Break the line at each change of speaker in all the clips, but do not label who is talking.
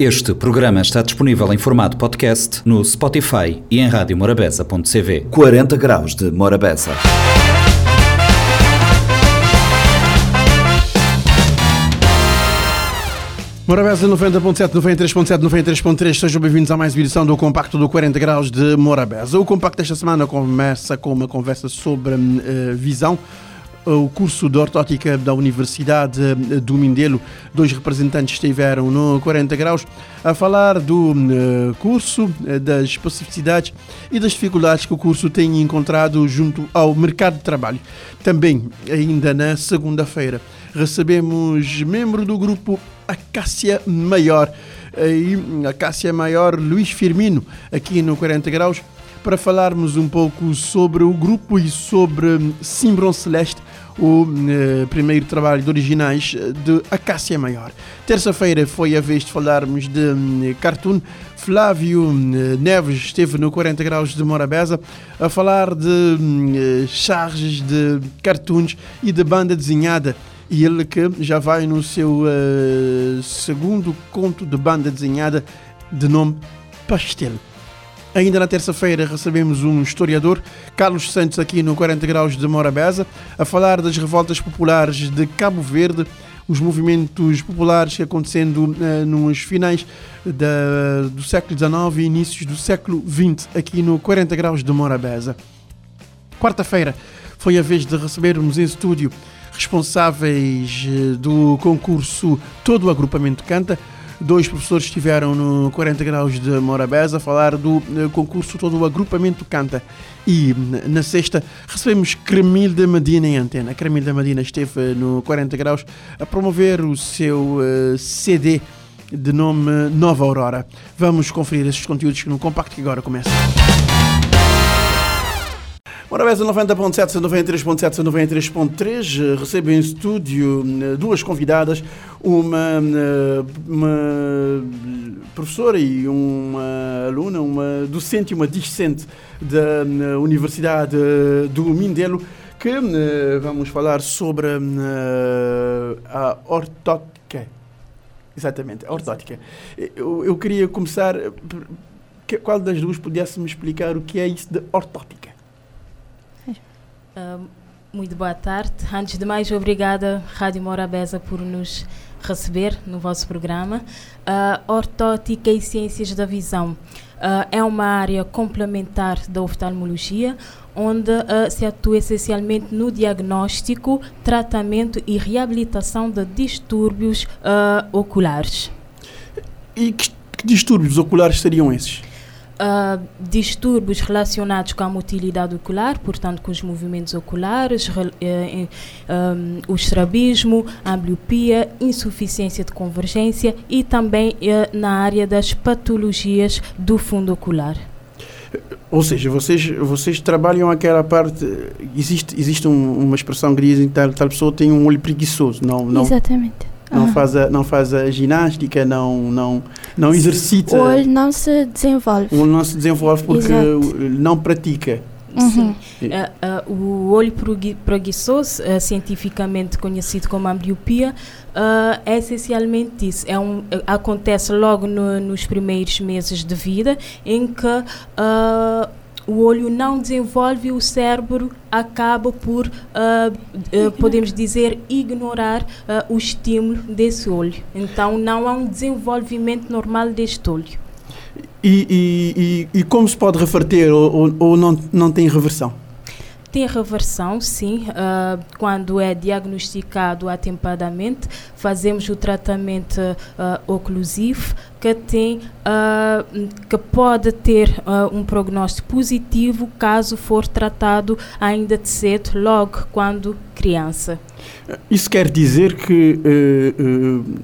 Este programa está disponível em formato podcast no Spotify e em radiomorabeza.cv.
40 graus de Morabeza.
Morabeza 90.7, 93.7, 93.3, sejam bem-vindos a mais uma edição do Compacto do 40 Graus de Morabeza. O Compacto desta semana começa com uma conversa sobre uh, visão o curso de ortótica da Universidade do Mindelo. Dois representantes estiveram no 40 Graus a falar do uh, curso, uh, das especificidades e das dificuldades que o curso tem encontrado junto ao mercado de trabalho. Também, ainda na segunda-feira, recebemos membro do grupo Acácia Maior, e Maior Luís Firmino, aqui no 40 Graus para falarmos um pouco sobre o grupo e sobre Simbron Celeste, o eh, primeiro trabalho de originais de Acácia Maior. Terça-feira foi a vez de falarmos de um, cartoon. Flávio eh, Neves esteve no 40 Graus de Morabeza a falar de um, charges de cartoons e de banda desenhada. E ele que já vai no seu uh, segundo conto de banda desenhada de nome Pastel. Ainda na terça-feira recebemos um historiador, Carlos Santos, aqui no 40 Graus de Morabeza, a falar das revoltas populares de Cabo Verde, os movimentos populares acontecendo uh, nos finais da, do século XIX e inícios do século XX, aqui no 40 Graus de Morabeza. Quarta-feira foi a vez de recebermos em estúdio responsáveis eh, do concurso Todo o Agrupamento Canta, Dois professores estiveram no 40 Graus de Morabeza a falar do eh, concurso todo o agrupamento Canta. E na sexta recebemos Cremilda Medina em antena. Cremilda Medina esteve no 40 Graus a promover o seu CD de nome Nova Aurora. Vamos conferir esses conteúdos no compacto que agora começa. Morabeza 90.7, 93.7, 93.3 recebo em estúdio eh, duas convidadas, uma, eh, uma professora e uma aluna, uma docente e uma discente da eh, Universidade do Mindelo, que vamos falar sobre a ortótica. Exatamente, a ortótica. Eu, eu queria começar, qual das duas pudesse me explicar o que é isso de ortótica?
Muito boa tarde. Antes de mais, obrigada, Rádio Morabeza, por nos receber no vosso programa. Uh, ortótica e Ciências da Visão uh, é uma área complementar da oftalmologia, onde uh, se atua essencialmente no diagnóstico, tratamento e reabilitação de distúrbios oculares.
E que, que distúrbios oculares seriam esses?
Uh, distúrbios relacionados com a motilidade ocular, portanto, com os movimentos oculares, uh, um, o estrabismo, a ambliopia, insuficiência de convergência e também uh, na área das patologias do fundo ocular.
Ou seja, vocês, vocês trabalham aquela parte. Existe, existe um, uma expressão que dizem que tal, tal pessoa tem um olho preguiçoso. Não, não,
Exatamente
não, uhum. faz a, não faz a ginástica, não, não, não exercita.
O olho não se desenvolve.
O olho não se desenvolve porque Exato. não pratica.
Sim. Uh, uh, o olho preguiçoso, uh, cientificamente conhecido como ambliopia, é essencialmente isso. É um, acontece logo no, nos primeiros meses de vida, em que o olho não desenvolve, o cérebro acaba por, uh, uh, podemos dizer, ignorar uh, o estímulo desse olho. Então, não há um desenvolvimento normal deste olho.
E, e, e, e como se pode reverter ou, ou, ou não, não tem reversão?
Tem reversão, sim. Uh, quando é diagnosticado atempadamente, fazemos o tratamento uh, oclusivo, que, tem, uh, que pode ter um prognóstico positivo caso for tratado ainda de cedo, logo quando criança.
Isso quer dizer que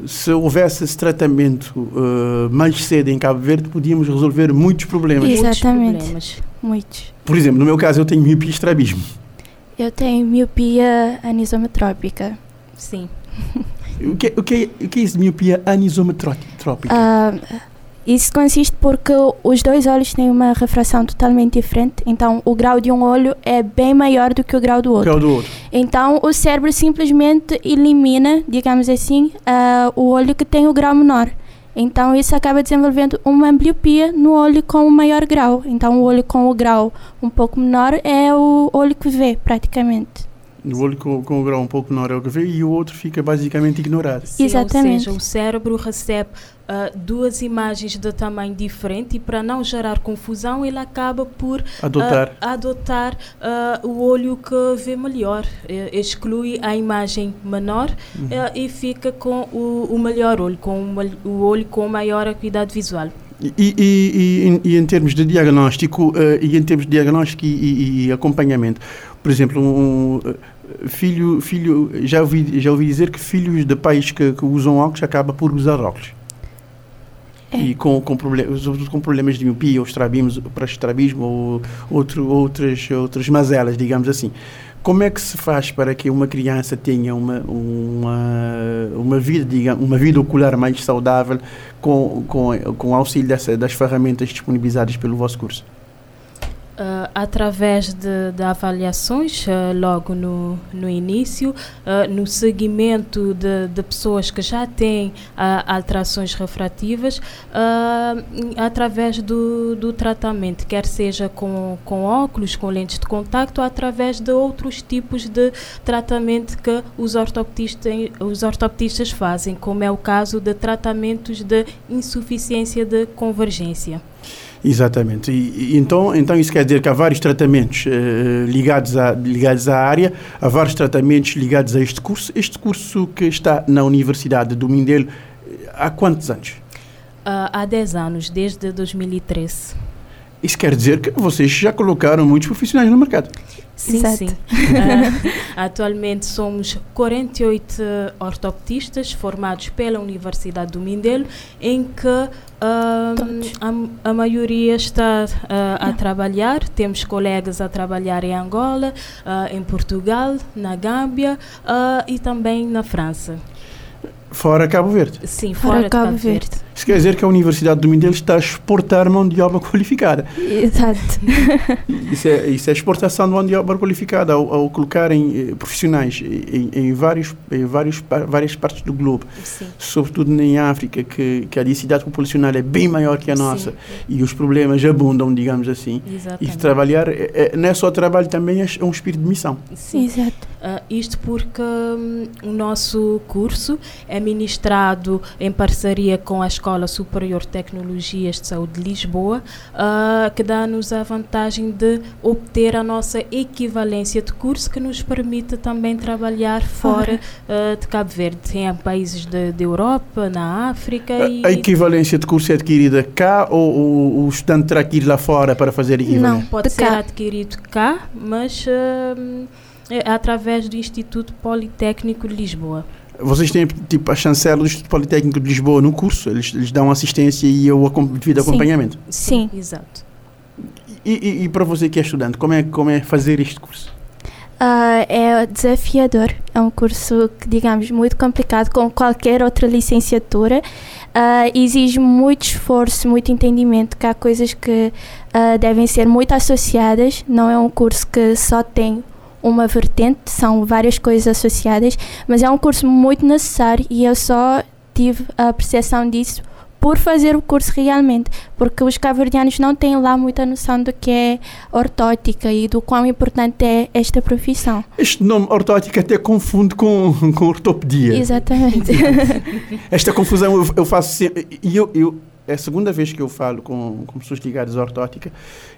se houvesse esse tratamento mais cedo em Cabo Verde, podíamos resolver muitos problemas.
Exatamente. Muitos. Problemas. muitos.
Por exemplo, no meu caso eu tenho miopia e estrabismo.
Eu tenho miopia anisometrópica.
Sim.
o, que, o, que, o que é isso miopia anisometrópica?
Uh, isso consiste porque os dois olhos têm uma refração totalmente diferente, então o grau de um olho é bem maior do que o grau do outro.
Grau do outro.
Então o cérebro simplesmente elimina, digamos assim, uh, o olho que tem o grau menor. Então isso acaba desenvolvendo uma ambliopia no olho com o maior grau. Então o olho com o grau um pouco menor é o olho que vê praticamente.
O olho com, com o grau um pouco menor é o que vê e o outro fica basicamente ignorado.
Sim,
Exatamente.
Ou seja, o cérebro recebe ah, duas imagens de tamanho diferente e para não gerar confusão ele acaba por
Adotar.
ah, adotar ah, o olho que vê melhor. Exclui a imagem menor eh, e fica com o, o melhor olho, com o, o olho com maior acuidade visual.
E, e, e, e em termos de diagnóstico, eh, e em termos de diagnóstico e, e- e acompanhamento, por exemplo, um filho, filho já, ouvi, já ouvi dizer que filhos de pais que, que usam óculos acaba por usar óculos.
É.
E com, com, problemas, com problemas de miopia, ou estrabismo, para estrabismo, ou outro, outras, outras mazelas, digamos assim. Como é que se faz para que uma criança tenha uma, uma, uma, vida, digamos, uma vida ocular mais saudável com, com, com o auxílio dessa, das ferramentas disponibilizadas pelo vosso curso?
Ah, através de, de avaliações, ah, logo no, no início, ah, no seguimento de, de pessoas que já têm alterações refrativas, através do, do tratamento, quer seja com, com óculos, com lentes de contacto, através de outros tipos de tratamento que os ortoptistas, os ortoptistas fazem, como é o caso de tratamentos de insuficiência de convergência.
Exatamente. E, então, então isso quer dizer que há vários tratamentos eh, ligados, à, ligados à área, há vários tratamentos ligados a este curso. Este curso que está na Universidade do Mindelo, eh, há quantos anos?
Ah, há 10 anos, desde 2013.
Isso quer dizer que vocês já colocaram muitos profissionais no mercado.
Sim,
Exato.
sim. Ah, atualmente somos 48 ortoptistas formados pela Universidade do Mindelo, em que
Todos.
a, a maioria está ah, a trabalhar. Temos colegas a trabalhar em Angola, ah, em Portugal, na Gâmbia e também na França.
Fora Cabo Verde.
Sim,
Fora
fora, de
Cabo
Cabo
Verde.
Verde.
Isso quer dizer que a Universidade do Mindelo está a exportar mão de obra qualificada.
Exato.
Isso é, isso é exportação de mão de obra qualificada ao, ao colocarem eh, profissionais em, em vários, em vários, várias partes do globo,
Sim.
sobretudo em África, que, que a densidade populacional é bem maior que a nossa
Sim,
e os problemas abundam, digamos assim. E
exatamente.
trabalhar, é, é- não é só trabalho, também é um espírito de missão.
Sim.
Exato.
Ah, isto porque hum, o nosso curso é ministrado em parceria com a Escola Superior de Tecnologias de Saúde de Lisboa, ah, que dá-nos a vantagem de obter a nossa equivalência de curso, que nos permite também trabalhar fora ah, de Cabo Verde, em países de Europa, na África e
A, a equivalência de curso é adquirida cá ou, o- o estudante terá que ir lá fora para fazer a equivalência?
Não.
pode
de
ser
cá.
adquirido cá, mas é através do Instituto Politécnico de Lisboa.
Vocês têm tipo a chancela do Instituto Politécnico de Lisboa no curso, eles, eles dão assistência e o acom- devido
Sim.
acompanhamento.
Sim.
Exato.
E, e- e para você que é estudante, como é, como é fazer este curso?
Ah, é desafiador. É um curso digamos, muito complicado, como qualquer outra licenciatura. Ah, exige muito esforço, muito entendimento, que há coisas que ah, devem ser muito associadas. Não é um curso que só tem uma vertente, são várias coisas associadas, mas é um curso muito necessário e eu só tive a percepção disso por fazer o curso realmente, porque os cabo-verdianos não têm lá muita noção do que é ortótica e do quão importante é esta profissão.
Este nome ortótica até confunde com, com ortopedia.
Exatamente.
Esta confusão eu, eu faço sempre. E eu, eu, é a segunda vez que eu falo com, com pessoas ligadas à ortótica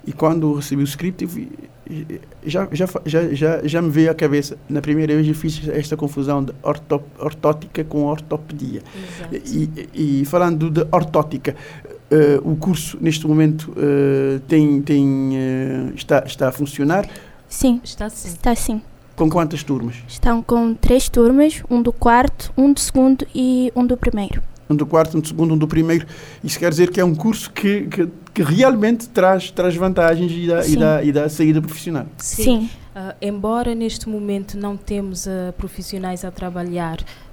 e quando recebi o script já, já, já, já, já me veio à cabeça. Na primeira vez eu fiz esta confusão de orto, ortótica com ortopedia. E, e falando de ortótica, eh, o curso neste momento eh, tem, tem, eh, está, está a funcionar
Sim,
Está sim.
está sim.
com quantas turmas?
Estão com três turmas, um do quarto, um do segundo e um do primeiro.
Um do quarto, um do segundo, um do primeiro. Isso quer dizer que é um curso que, que, que realmente traz, traz vantagens e dá, e,
Sim.
dá, e dá saída profissional.
Sim.
Ah, embora neste momento não temos ah, profissionais a trabalhar uh,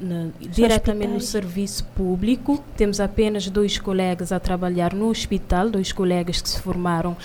na, diretamente no serviço público. Temos apenas dois colegas a trabalhar no hospital, dois colegas que se formaram uh,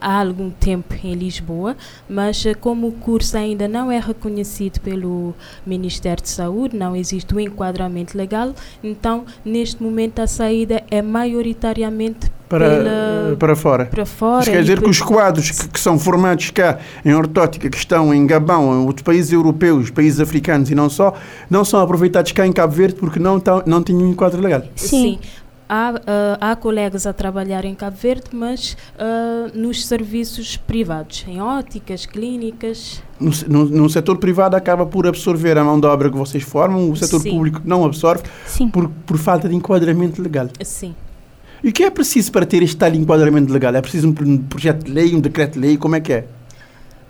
há algum tempo em Lisboa, mas uh, como o curso ainda não é reconhecido pelo Ministério de Saúde, não existe o um enquadramento legal, então neste momento a saída é maioritariamente
para, pela, para fora.
Para fora.
Isso quer dizer que os quadros que, que, são formados cá em ortótica, que estão em Gabão, em outros países europeus, países africanos e não só, não são aproveitados cá em Cabo Verde porque não, tão, não tinham um enquadro legal.
Sim. Sim. Há, uh, há, colegas a trabalhar em Cabo Verde, mas uh, nos serviços privados, em óticas, clínicas.
No, no, no, setor privado acaba por absorver a mão de obra que vocês formam, o setor Sim. público não absorve por, por falta de enquadramento legal.
Sim.
E o que é preciso para ter este tal enquadramento legal? É preciso um projeto de lei, um decreto de lei? Como é que é?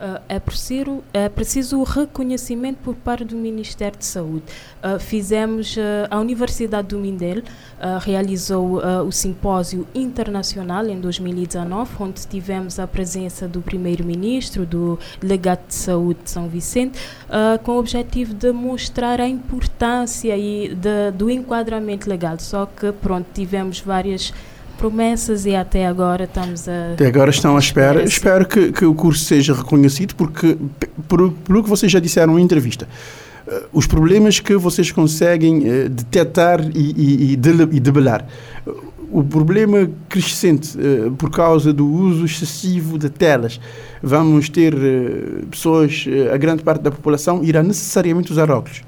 Uh, é, preciso, é preciso o reconhecimento por parte do Ministério de Saúde. Uh, fizemos, uh, a Universidade do Mindelo realizou o simpósio internacional em 2019, onde tivemos a presença do Primeiro-Ministro, do Delegado de Saúde de São Vicente, com o objetivo de mostrar a importância e de, do enquadramento legal. Só que, pronto, tivemos várias promessas e até agora estamos a.
Até agora estão à espera. Espero que, que o curso seja reconhecido, porque, por, pelo que vocês já disseram em entrevista, uh, os problemas que vocês conseguem uh, detectar e, e, e, debelar. o problema crescente uh, por causa do uso excessivo de telas. Vamos ter pessoas, a grande parte da população irá necessariamente usar óculos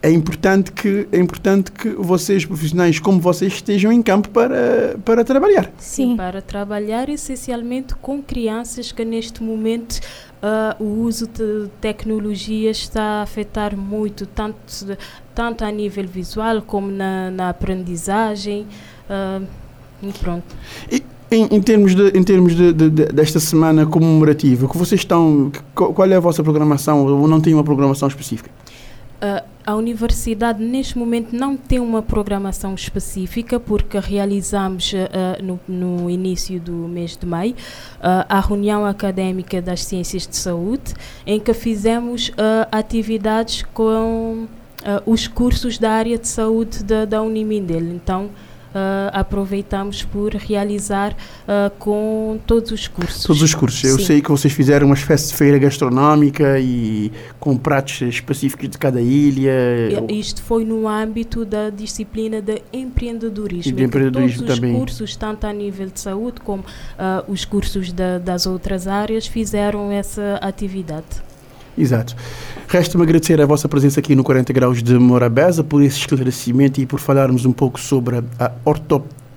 é importante que é importante que vocês profissionais como vocês estejam em campo para para trabalhar
sim para trabalhar essencialmente com crianças que neste momento uh, o uso de tecnologia está a afetar muito tanto tanto a nível visual como na, na aprendizagem uh, e pronto
e em, em, termos, de, em termos de, de, de, desta semana comemorativa, que vocês estão, qual é a vossa programação? Ou não tem uma programação específica?
Uh, a universidade neste momento não tem uma programação específica porque realizamos uh, no, no, início do mês de maio uh, a reunião académica das ciências de saúde em que fizemos atividades com os cursos da área de saúde da, da Unimindel. Então uh, aproveitamos por realizar uh, com todos os cursos.
Todos os cursos. Eu Sim. sei que vocês fizeram uma espécie de feira gastronómica e com pratos específicos de cada ilha.
Isto foi no âmbito da disciplina de empreendedorismo.
E de empreendedorismo
todos
também.
os cursos, tanto a nível de saúde como uh, os cursos da, das outras áreas, fizeram essa atividade.
Exato. Resta-me agradecer a vossa presença aqui no 40 Graus de Morabeza por esse esclarecimento e por falarmos um pouco sobre a ortopia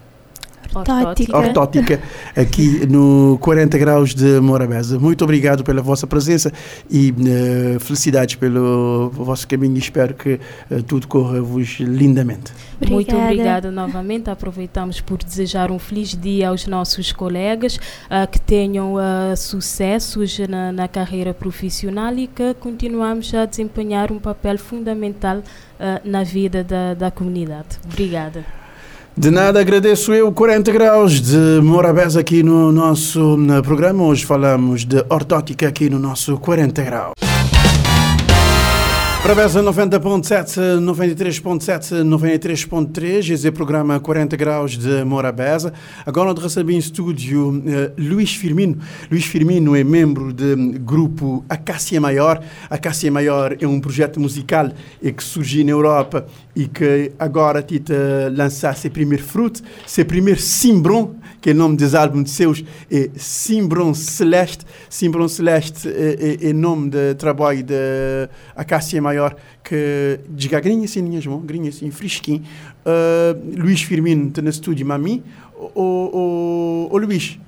ortótica.
ortótica aqui no 40 Graus de Morabeza. Muito obrigado pela vossa presença e uh, felicidades pelo vosso caminho espero que uh, tudo corra-vos lindamente.
Obrigada. Muito obrigada novamente. Aproveitamos por desejar um feliz dia aos nossos colegas, uh, que tenham sucessos na, na, carreira profissional e que continuamos a desempenhar um papel fundamental na vida da, da comunidade. Obrigada.
De nada, agradeço eu 40 graus de Morabés aqui no nosso programa. Hoje falamos de ortótica aqui no nosso 40 graus. Morabeza 90.7, 93.7, 93.3, esse é o programa 40 graus de Morabeza. Agora nós recebemos em estúdio uh, Luís Firmino. Luís Firmino é membro do grupo Acácia Maior. Acácia Maior é um projeto musical que surgiu na Europa e que agora tenta lançar seu primeiro fruto, seu primeiro Simbron, que é o nome dos álbuns de seus, é Simbron Celeste. Simbron Celeste é, é, é nome de trabalho de Acácia Maior, que diga grinha assim, minhas mãos, grinha assim, fresquinho. Uh, Luís Firmino está no estúdio, mami. O, o, o Luís,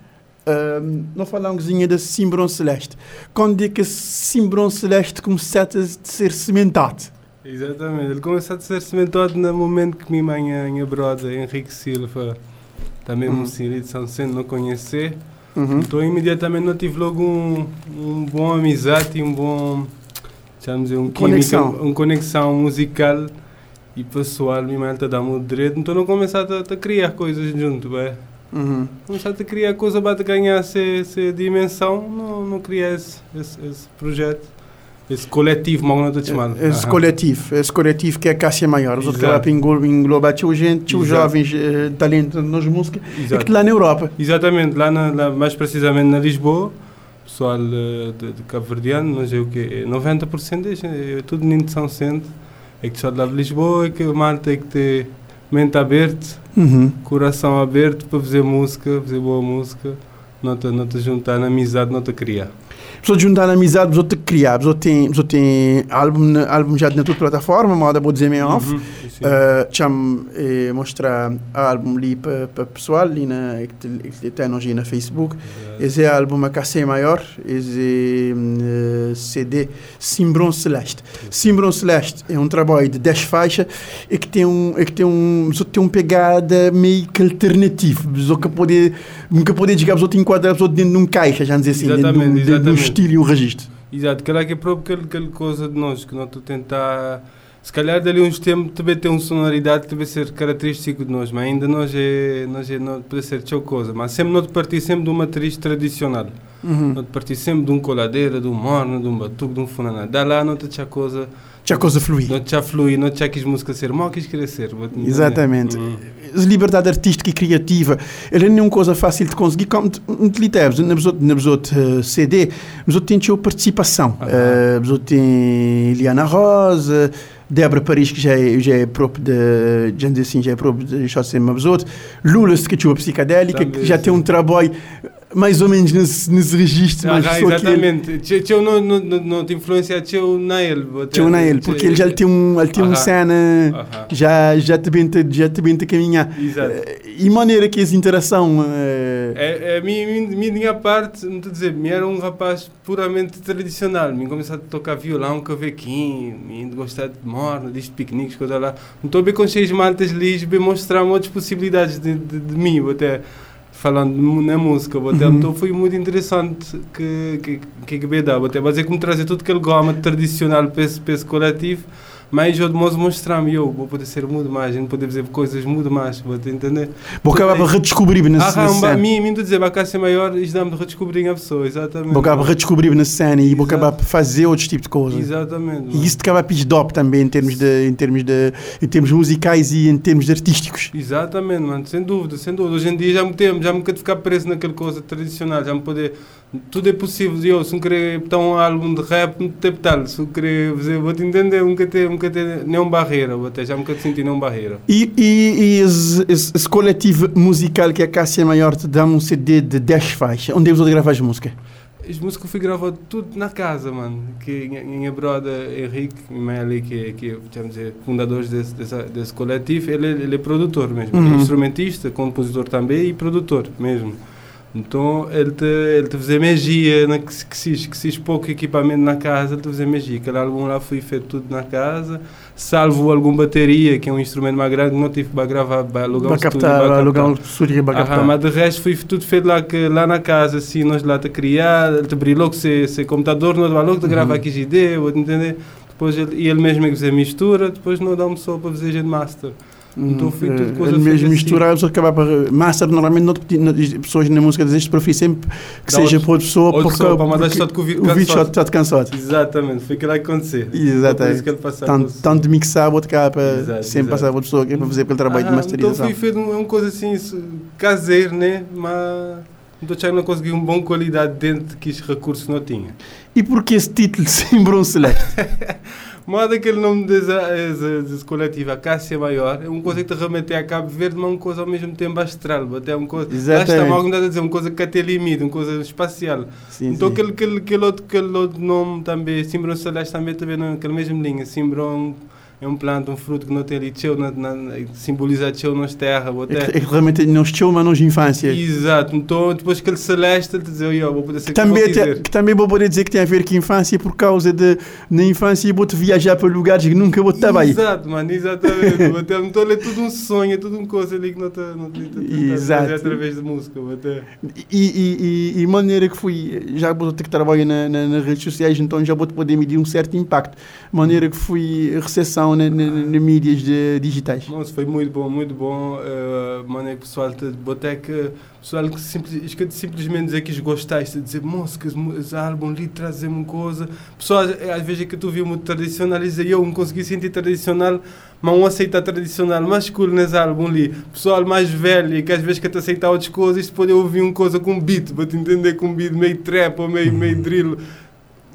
uh, não falamos de Simbron Celeste. Quando é que Simbron Celeste começou a ser cimentado?
Exatamente, ele começou a ser cimentado no momento que minha mãe, minha brother, Henrique Silva, também uhum. um senhor de São Centro, não conhecer. Uhum. Então, imediatamente, eu tive logo um, um bom amizade e um bom, chamamos um conexão. Química, uma conexão musical e pessoal. Minha mãe está dando direito, então, eu comecei a, a, criar coisas junto, bem. Uhum. Comecei a criar coisas para ganhar essa, dimensão, não, não criar esse, esse, esse projeto. Esse coletivo, mal não estou chamando.
Esse coletivo, esse coletivo que é a Cássia Maior. Os outros que engloba, tio gente, tio jovens, eh, talento nas músicas, e
Exato.
que lá na Europa.
Exatamente, lá, na, lá mais precisamente na Lisboa, pessoal eh, de, de Cabo Verdeano, mas é o quê? É 90% deles, é tudo menino de São Centro, é que só de lá de Lisboa, é que a malta tem que ter mente aberta,
Uhum.
coração aberto para fazer música, fazer boa música, não te, não te juntar na amizade, não te criar.
Pessoas juntar amizade, pessoas te criar, pessoas tem, tem álbum, álbum já na tua plataforma, moda vou dizer meio off.
Uhum, sim.
Uh, cham eh, mostrar álbum ali para o pessoal ali na que tem nós aí na Facebook esse é álbum a cacê maior esse uh, CD Simbron Celeste Simbron Celeste é um trabalho de 10 faixas e que tem um é que tem um só tem uma pegada meio que alternativa só que pode nunca pode dizer que enquadrar dentro de um caixa já dizer assim dentro de um,
Exatamente,
dentro de um
exatamente.
estilo e um registro
Exato, que que é próprio aquele, aquele coisa de nós, que nós tu tentar. Se calhar dali uns tempos também tem uma sonoridade que deve ser característico de nós, mas ainda nós é, nós é não pode ser outra coisa. Mas sempre nós partir sempre de uma matriz tradicional.
uhum.
Nós partir sempre de um coladeira, de um morno, de um batuque, de um funaná. Da lá não te tinha coisa,
já coisa fluir
não tinha fluir, não tinha quis música ser mal, quis querer ser. te.
Exatamente.
Uhum.
liberdade artística e criativa ele não é uma coisa fácil de conseguir como utilitamos na outro CD mas outro tem participação mas outro tem Eliana Rosa Débora Paris que já é, já é próprio de já assim já é próprio de José Mabzoto Lula que tinha a psicadélica que já tem um trabalho mais ou menos nesse, nesse registro
Ah,
mas só que ele-
exatamente. Tchau, não, não, não, te influencia tchau na ele. vou te-
tinha um ele porque ele já tem um ele tem
Aham.
cena
Aham.
já já te bem já te caminhar
Exato.
Eh, e maneira que essa interação eh,
É, é, mi, mi, mi- minha parte, não estou a dizer, me era um rapaz puramente tradicional. Me começar a tocar violão, cavaquinho, me gostar de morna, de piqueniques, coisa lá. Não estou bem com de mantas lis, bem mostrar outras possibilidades de, de, de mim, até falando na música, até,
Uhum.
então foi muito interessante que que que, que me dá, até fazer como trazer tudo aquele goma tradicional para esse, para esse coletivo. Mas eu de modo mostrar-me, eu vou poder ser muito mais, gente poder dizer coisas muito mais, vou te entender?
Vou acabar por redescobrir nesse, nesse
um,
cena.
a mim, mim de dizer, a Cássia Maior, isto dá-me de redescobrir a pessoa, exatamente.
Vou acabar por redescobrir na cena e vou acabar por fazer outros tipos de coisas.
Exatamente.
E isso te acaba a dop também em termos, de, em, termos de, em termos musicais e em termos de artísticos.
Exatamente, mano, sem dúvida, sem dúvida. Hoje em dia já me temo, já me quero ficar preso naquela coisa tradicional, já me poder. Tudo é possível. Eu, se não querer botar um álbum de rap, não tem tal. Se eu querer fazer, vou-te entender, nunca ter, nunca ter nenhuma barreira, vou até já nunca te sentir nenhuma barreira.
E, e, e esse, esse, coletivo musical que é a Cássia Maior te dá um CD de 10 faixas. Onde é que você grava as músicas?
As músicas fui gravado tudo na casa, mano. Que minha- minha brother Henrique, minha ali, que, é- que é, vamos dizer, fundadores desse, desse, desse coletivo, ele, é- ele é produtor mesmo.
Uhum.
É instrumentista, compositor também e produtor mesmo. Então ele te, ele te fazia magia, na, que, se- que, se, que se pouco equipamento na casa, ele te fazia magia. Aquele álbum lá foi feito tudo na casa, salvo alguma bateria, que é um instrumento mais grande, não tive para gravar, para alugar um estúdio, para
alugar um estúdio para captar.
mas de resto foi tudo feito lá, que, lá na casa, assim, nós lá te criar, ele te abrir logo se, se computador, nós logo te gravar aqui as ideias, vou entender? Depois ele, e ele mesmo é que fazer mistura, depois não dá-me só para fazer gente master. Então foi tudo
Eh,
coisa
mesmo misturar, a pessoa acaba por. Master, normalmente, não, te- não, pessoas na música desejam preferir sempre que
Dá
seja para outra pessoa,
outra
porque,
pessoa, para
porque
com o vídeo
o vídeo está cansado.
Exatamente, foi aquilo que aconteceu. Por
Exatamente.
que passava
Tanto,
por-
tanto de mixar, outro cá para
Exato,
sempre
exato.
passar para outra pessoa que é para fazer aquele trabalho de
Ah,
masterização.
Então foi feito um- uma coisa assim, caseiro, né? Mas então já não consegui uma boa qualidade dentro que os recursos não tinha.
E porquê esse título Simbron Celeste?
Mas aquele nome desse, desse, desse coletivo, a Cássia Maior, é uma coisa que te remete a Cabo Verde, mas uma coisa ao mesmo tempo astral. Até uma coisa, lá está,
Exatamente.
mal a dizer, uma coisa que até limite, uma coisa espacial.
Sim,
então
sim.
aquele, aquele, aquele, outro, aquele outro nome também, Simbron Celeste, também também naquela mesma linha. Simbron é um planta, um fruto que não tem ali tchau, na, na, simboliza tchau nas terras.
É que, é que realmente não estou, mas de infância.
Exato, então depois aquele celeste, ele dizer, eu vou poder ser
Que
que
também, te- que também vou poder dizer que tem a ver com a infância por causa de na infância vou-te viajar para lugares que nunca vou estar aí.
Exato, mano, exatamente. Até- então é tudo um sonho, é tudo uma coisa ali que não está não,
Exato.
através de música. até-
E, e, e, e maneira que fui, já vou ter que trabalhar na, na, nas redes sociais, então já vou poder medir um certo impacto. Maneira que fui, a recepção repercussão nas mídias de, digitais?
Nossa, foi muito bom, muito bom. Uh, mano, é que o pessoal botei que pessoal que simples, que simplesmente dizer que gostaste, dizer, moço, que esse álbum ali traz uma coisa. Pessoal, às vezes é que tu viu muito tradicional e eu não consegui sentir tradicional, mas não aceita tradicional mais cool nesse álbum ali. Pessoal mais velho, que às vezes que te aceita outras coisas, pode ouvir uma coisa com beat, para te entender com beat meio trap ou meio, meio drill.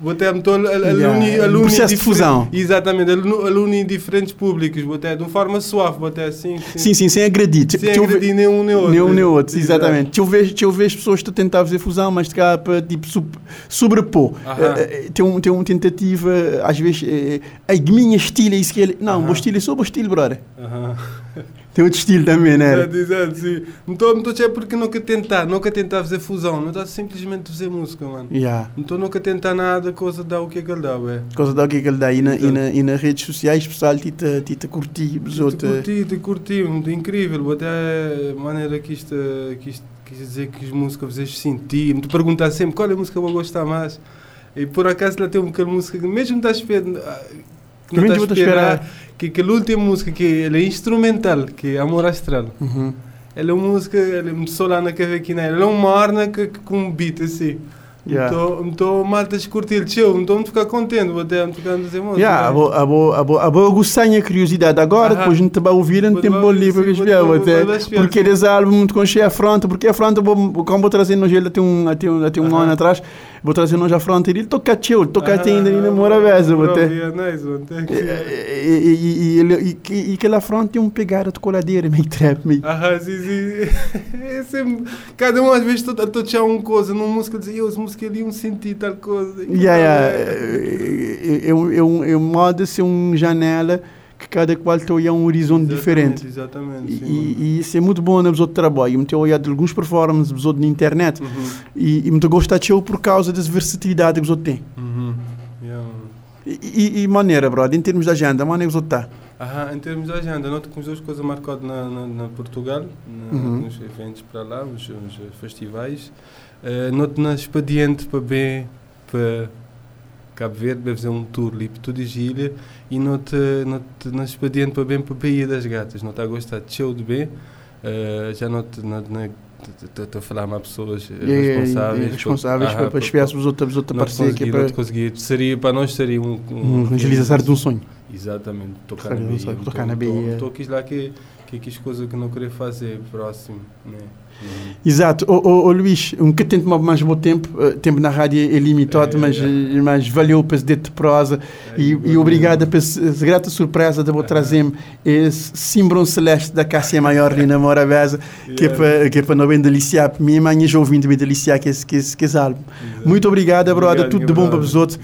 Botar todo aluni,
yeah.
aluni
processo de fusão.
Exatamente, aluni, diferentes públicos, botar de uma forma suave, botar assim.
Sim, sim, sim sem agredir.
Sem te agredir nenhum nem outro.
Nenhum nem outro, exatamente. Te eu vejo, te eu vejo pessoas que tentar fazer fusão, mas cá para tipo sobrepor. Uh, tem, um, tem uma tentativa, às vezes, é, a minha estilo é isso que ele. Não, o estilo é só o estilo, brother. Tem outro estilo também, né?
Exato, exato, sim. Não estou é porque nunca tentar, nunca tentar fazer fusão, não está simplesmente fazer música, mano.
Yeah.
Não estou nunca tentar nada, coisa dá o que é que ele dá, ué.
Coisa dá o que é que ele dá. E, na, e, na, e nas redes sociais, pessoal, te te curti,
te curti, te curti, muito incrível, até a maneira que isto, que isto quis dizer que as músicas vocês sentir, me perguntar sempre qual é a música que eu vou gostar mais. E por acaso lá tem uma música que mesmo estás esperando
não está a esperar
que aquela última música que é instrumental, que é Amor Astral.
Uhum.
Ela é uma música, ela é só lá na cavaquina, ela é uma arna que, que, com um beat assim. Yeah. Então, então malta curtir o então ficar contente, vou até ficar a dizer música.
Yeah, a boa, a boa, a boa, a boa gostar curiosidade agora, depois a gente vai ouvir no tempo livre que ver, até porque eles álbum muito com cheia afronta, porque a afronta, como vou trazer no gelo, tem um, tem um, tem um ano atrás, vou trazer nós à fronte e ele toca teu, toca ah, ainda ainda mora vez, até. E ele e que lá fronte um pegada de coladeira, meio trap, meio.
Ah, sim, sim. Cada um às vezes estou a tocar uma coisa numa música, dizer, eu, essa música ali um sentir tal coisa.
Yeah, yeah. É um é um modo ser um janela que cada qual tem um horizonte
exatamente,
diferente.
Exatamente.
Sim, e, e, isso é muito bom no outro trabalho. Eu tenho olhado alguns performances na internet
uhum.
e, e me gosto de por causa da versatilidade que outros têm.
Uhum. Yeah.
E, e, maneira, brother, em termos de agenda, maneira que outros está?
Aham, em termos de agenda, nós temos duas coisas marcadas na, na, na Portugal, na, uhum. nos eventos para lá, os, os festivais. Uh, noto na expediente para bem, para Cabo Verde, vai fazer um tour toda a ilha e noto, noto na expediente para bem para a Baía das Gatas. Não está a gostar de show de bem, uh, já noto na, na Estou a falar a pessoas responsáveis.
E, responsáveis para, para espécies os outros aparecer aqui. Para...
Não conseguir. Seria, para nós seria um...
Um, um realizar de um sonho.
Exatamente. Tocar na Bahia.
Tocar na Bahia.
Estou aqui lá que, que, que as coisas que não queria fazer próximo. Né?
Uhum. Exato. O, o, o, Luís, um bocadinho tomar mais bom tempo, uh, tempo na rádio é limitado, é, mas, é. mas valeu para de prosa é, e, e obrigado pela grata surpresa de vou trazer esse símbolo celeste da Cássia Maior ali na Morabeza, que é para que é para não bem deliciar, minha mãe já ouvindo bem deliciar que esse, que esse, que esse álbum. Muito obrigado, brother, tudo de bom para os outros.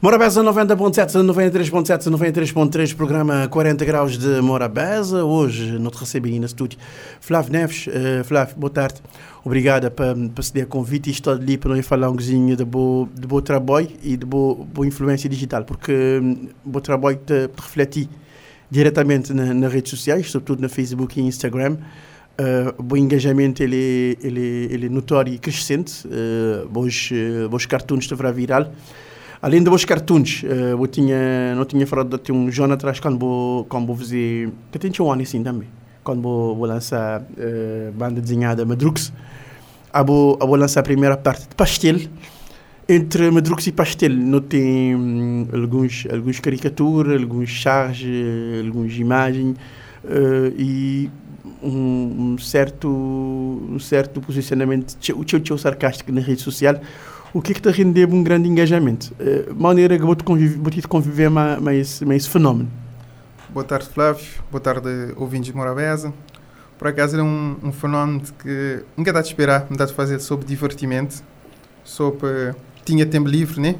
Morabeza 90.7, 93.7, 93.3, programa 40 graus de Morabeza. Hoje, não te recebi no estúdio. Flávio Neves, uh, Flávio, boa tarde. Obrigada por, ceder convite e estou ali para nós falar um pouquinho de bom, de bom trabalho e de boa, boa influência digital, porque um, bom trabalho te, te refleti diretamente na, nas redes sociais, sobretudo no Facebook e Instagram. Uh, o engajamento ele, ele, ele é notório e crescente. Uh, bons, uh, bons cartoons estão viral. Além de bons cartoons, uh, eu tinha, não tinha falado de um ano atrás quando vou, quando vou fazer, que tem um ano assim também, quando vou, vou lançar uh, banda desenhada Madrux, eu vou, eu vou lançar a primeira parte de Pastel, entre Madrux e Pastel não tem um, alguns, alguns caricaturas, alguns charges, algumas imagens uh, e um, um, certo, um certo posicionamento o teu sarcástico na rede social o que é que te rendeu um grande engajamento? Uh, maneira que vou te conviver, vou te conviver mais esse fenómeno.
Boa tarde, Flávio. Boa tarde, ouvintes de Morabeza. Por acaso é um, um fenómeno que nunca dá de esperar, me dá de fazer sobre divertimento, sobre tinha tempo livre, né?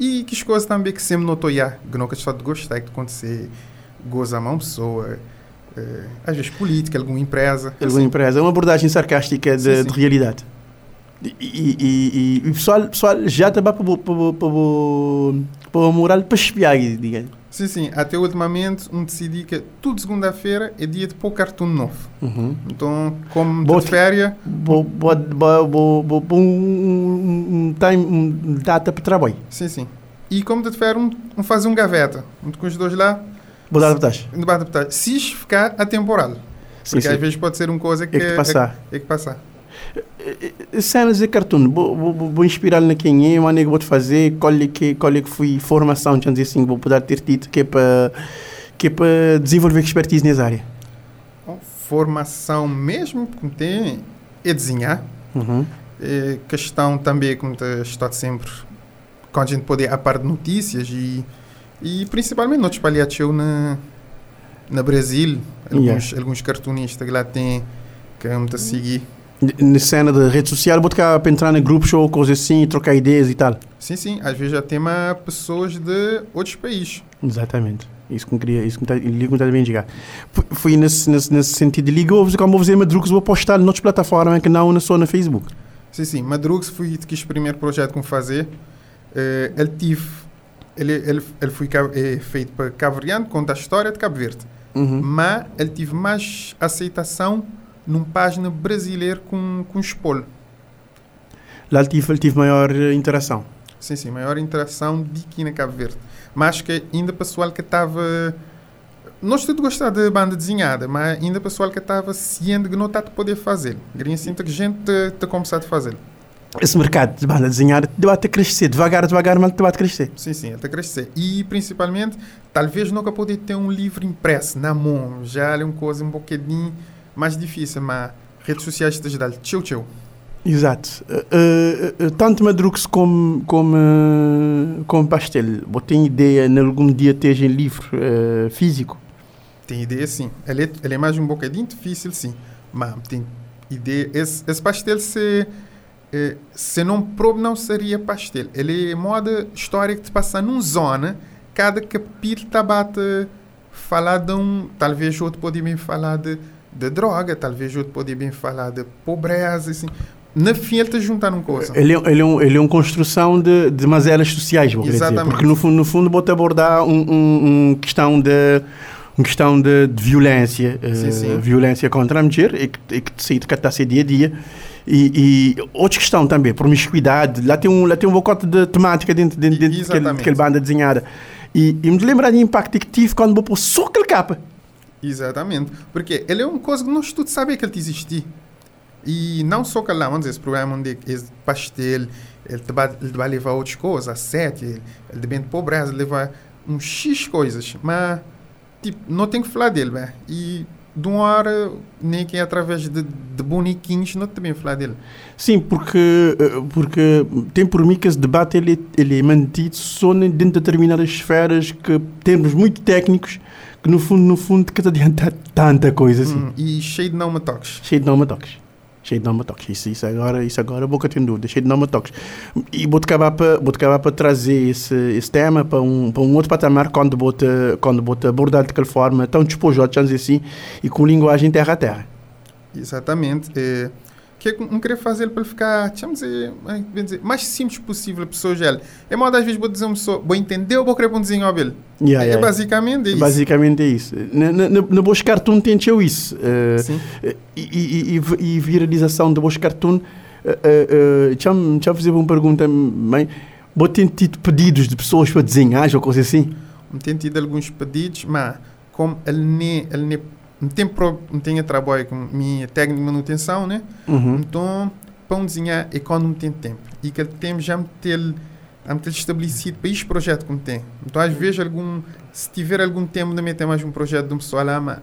E que as coisas também que sempre notou já, que nunca só de gostar de acontecer, goza a mão pessoa, uh, às vezes política, alguma empresa.
Alguma assim. empresa, é uma abordagem sarcástica de, sim, sim. de realidade. E, o pessoal, pessoal já está para para moral para espiar, digamos.
Sim, sim. Até ultimamente, um decidi que tudo segunda-feira é dia de pôr cartoon novo.
Uhum.
Então, como de férias...
Vou um, um, time, um data para trabalho.
Sim, sim. E como te tiver um, um fazer um gaveta, um com os dois lá, não vai adaptar. Se ficar atemporal.
Sim,
Porque
sim.
às vezes pode ser uma coisa que
É que passar.
É, é que passar.
Cenas de cartoon, vou, vou, vou- inspirar na quem é, maneira que vou te fazer, qual é que, qual é que foi formação, dizer assim, vou poder ter tido, que é para que é para desenvolver expertise nessa área.
Bom, formação mesmo que tem é desenhar.
Uhum.
É questão também, como estou sempre, quando a gente pode ir a par de notícias e, e principalmente no espalhados eu na, na Brasil, alguns, alguns cartunistas que lá têm que me a seguir.
Na cena de rede social, vou ficar para entrar em grupos ou coisas assim, trocar ideias e tal.
Sim, sim, às vezes já tem pessoas de outros países.
Exatamente. Isso que eu queria, isso que ligo me está bem chegar. Fui- Fui nesse, nesse, nesse sentido. Ligou-vos, como vou fazer madrugas, vou postar noutras plataformas que não só no Facebook.
Sim, sim, Madrugs foi que o primeiro projeto que eu fazer. Eh, ele tive, ele, ele, ele foi eh, feito para Cabo Verdeano, conta a história de Cabo Verde.
Uhum.
mas ele tive mais aceitação numa página brasileira com, com espolho.
Lá tive, tive maior eh, interação.
Sim, sim, maior interação de aqui na Cabo Verde. Mas que ainda pessoal que estava. Nós tudo gostar de banda desenhada, mas ainda pessoal que estava ciente que não está a poder fazer. Queria sinto que gente está começar a fazer.
Esse mercado de banda desenhada debate a crescer, devagar, devagar, mas debate a crescer.
Sim, sim, até crescer. E principalmente, talvez nunca poder ter um livro impresso na mão. Já é uma coisa um bocadinho mais difícil, mas redes sociais te ajudam. Tchau, tchau.
Exato. Eh, eh, tanto Madrux como, como, eh, como Pastel, você tem ideia em algum dia ter um livro físico?
Tem ideia sim. Ele é, ele é mais um bocadinho difícil, sim. Mas tem ideia. Esse, esse pastel, se, se não probe, não seria pastel. Ele é moda história que te passa numa zona. Cada capítulo está bate falar de um. Talvez outro pode bem falar de, de droga, talvez outro pode bem falar de pobreza, assim. Na fim, ele te juntar numa coisa.
Ele, é- ele, é um, ele é uma construção de, de mazelas sociais, vou querer dizer.
Exatamente.
Porque no fundo, no fundo vou-te abordar um, um, um questão de uma questão de, de violência, eh,
Sim, sim.
violência contra a mulher, e que, e que se está a ser dia a dia. E, e outra questão também, promiscuidade. Lá tem um, lá tem um bocote de temática dentro, dentro, dentro
Exatamente.
daquele banda desenhada. E, e me lembrar de impacto que tive quando vou pôr só aquele capa.
Exatamente. Porque ele é uma coisa que nós todos sabemos que ele existe. E não só que lá, esse programa onde esse pastel, ele te vai, ele te vai levar outras coisas, a sete, ele, ele depende de pobreza, ele leva um X coisas. Mas, tipo, não tem que falar dele, velho. E de uma hora, nem que é através de, de bonequinhos, não também falar dele.
Sim, porque, eh, porque tem por mim que esse debate ele, ele é mantido só dentro de determinadas esferas que termos muito técnicos no fundo, no fundo, que te adianta tanta coisa assim.
Hum, e cheio de não me toques.
Cheio de não me toques. Cheio de não me toques. Isso, isso agora, isso agora boca tem dúvida. Cheio de não me toques. E vou-te acabar para vou acabar para trazer esse, esse tema para um, para um outro patamar quando vou-te quando vou abordar de aquela forma tão despojado, assim, e com linguagem terra a terra.
Exatamente. É, que é que não queria fazer para ele ficar, vamos dizer, dizer, mais simples possível a pessoa já. É modo às vezes vou dizer uma pessoa, vou entender ou vou querer um desenho ao ele.
Yeah,
é
yeah.
basicamente isso.
Basicamente é isso. Na Boas Cartoon tem isso. eh,
Sim.
e, e, e, e viralização da Boas Cartoon. Uh, uh, Deixa-me deixa fazer uma pergunta. Mãe. Vou ter tido pedidos de pessoas para desenhar ou coisa assim?
Tenho tido alguns pedidos, mas como ele nem, não tem, pro, não tem trabalho com minha técnica de manutenção, né?
Uhum.
Então, para um desenhar é quando não tem tempo. E que ele tem já me ter, me ter estabelecido para este projeto que me tem. Então, às vezes, algum, se tiver algum tempo de meter mais um projeto de uma pessoa lá, mas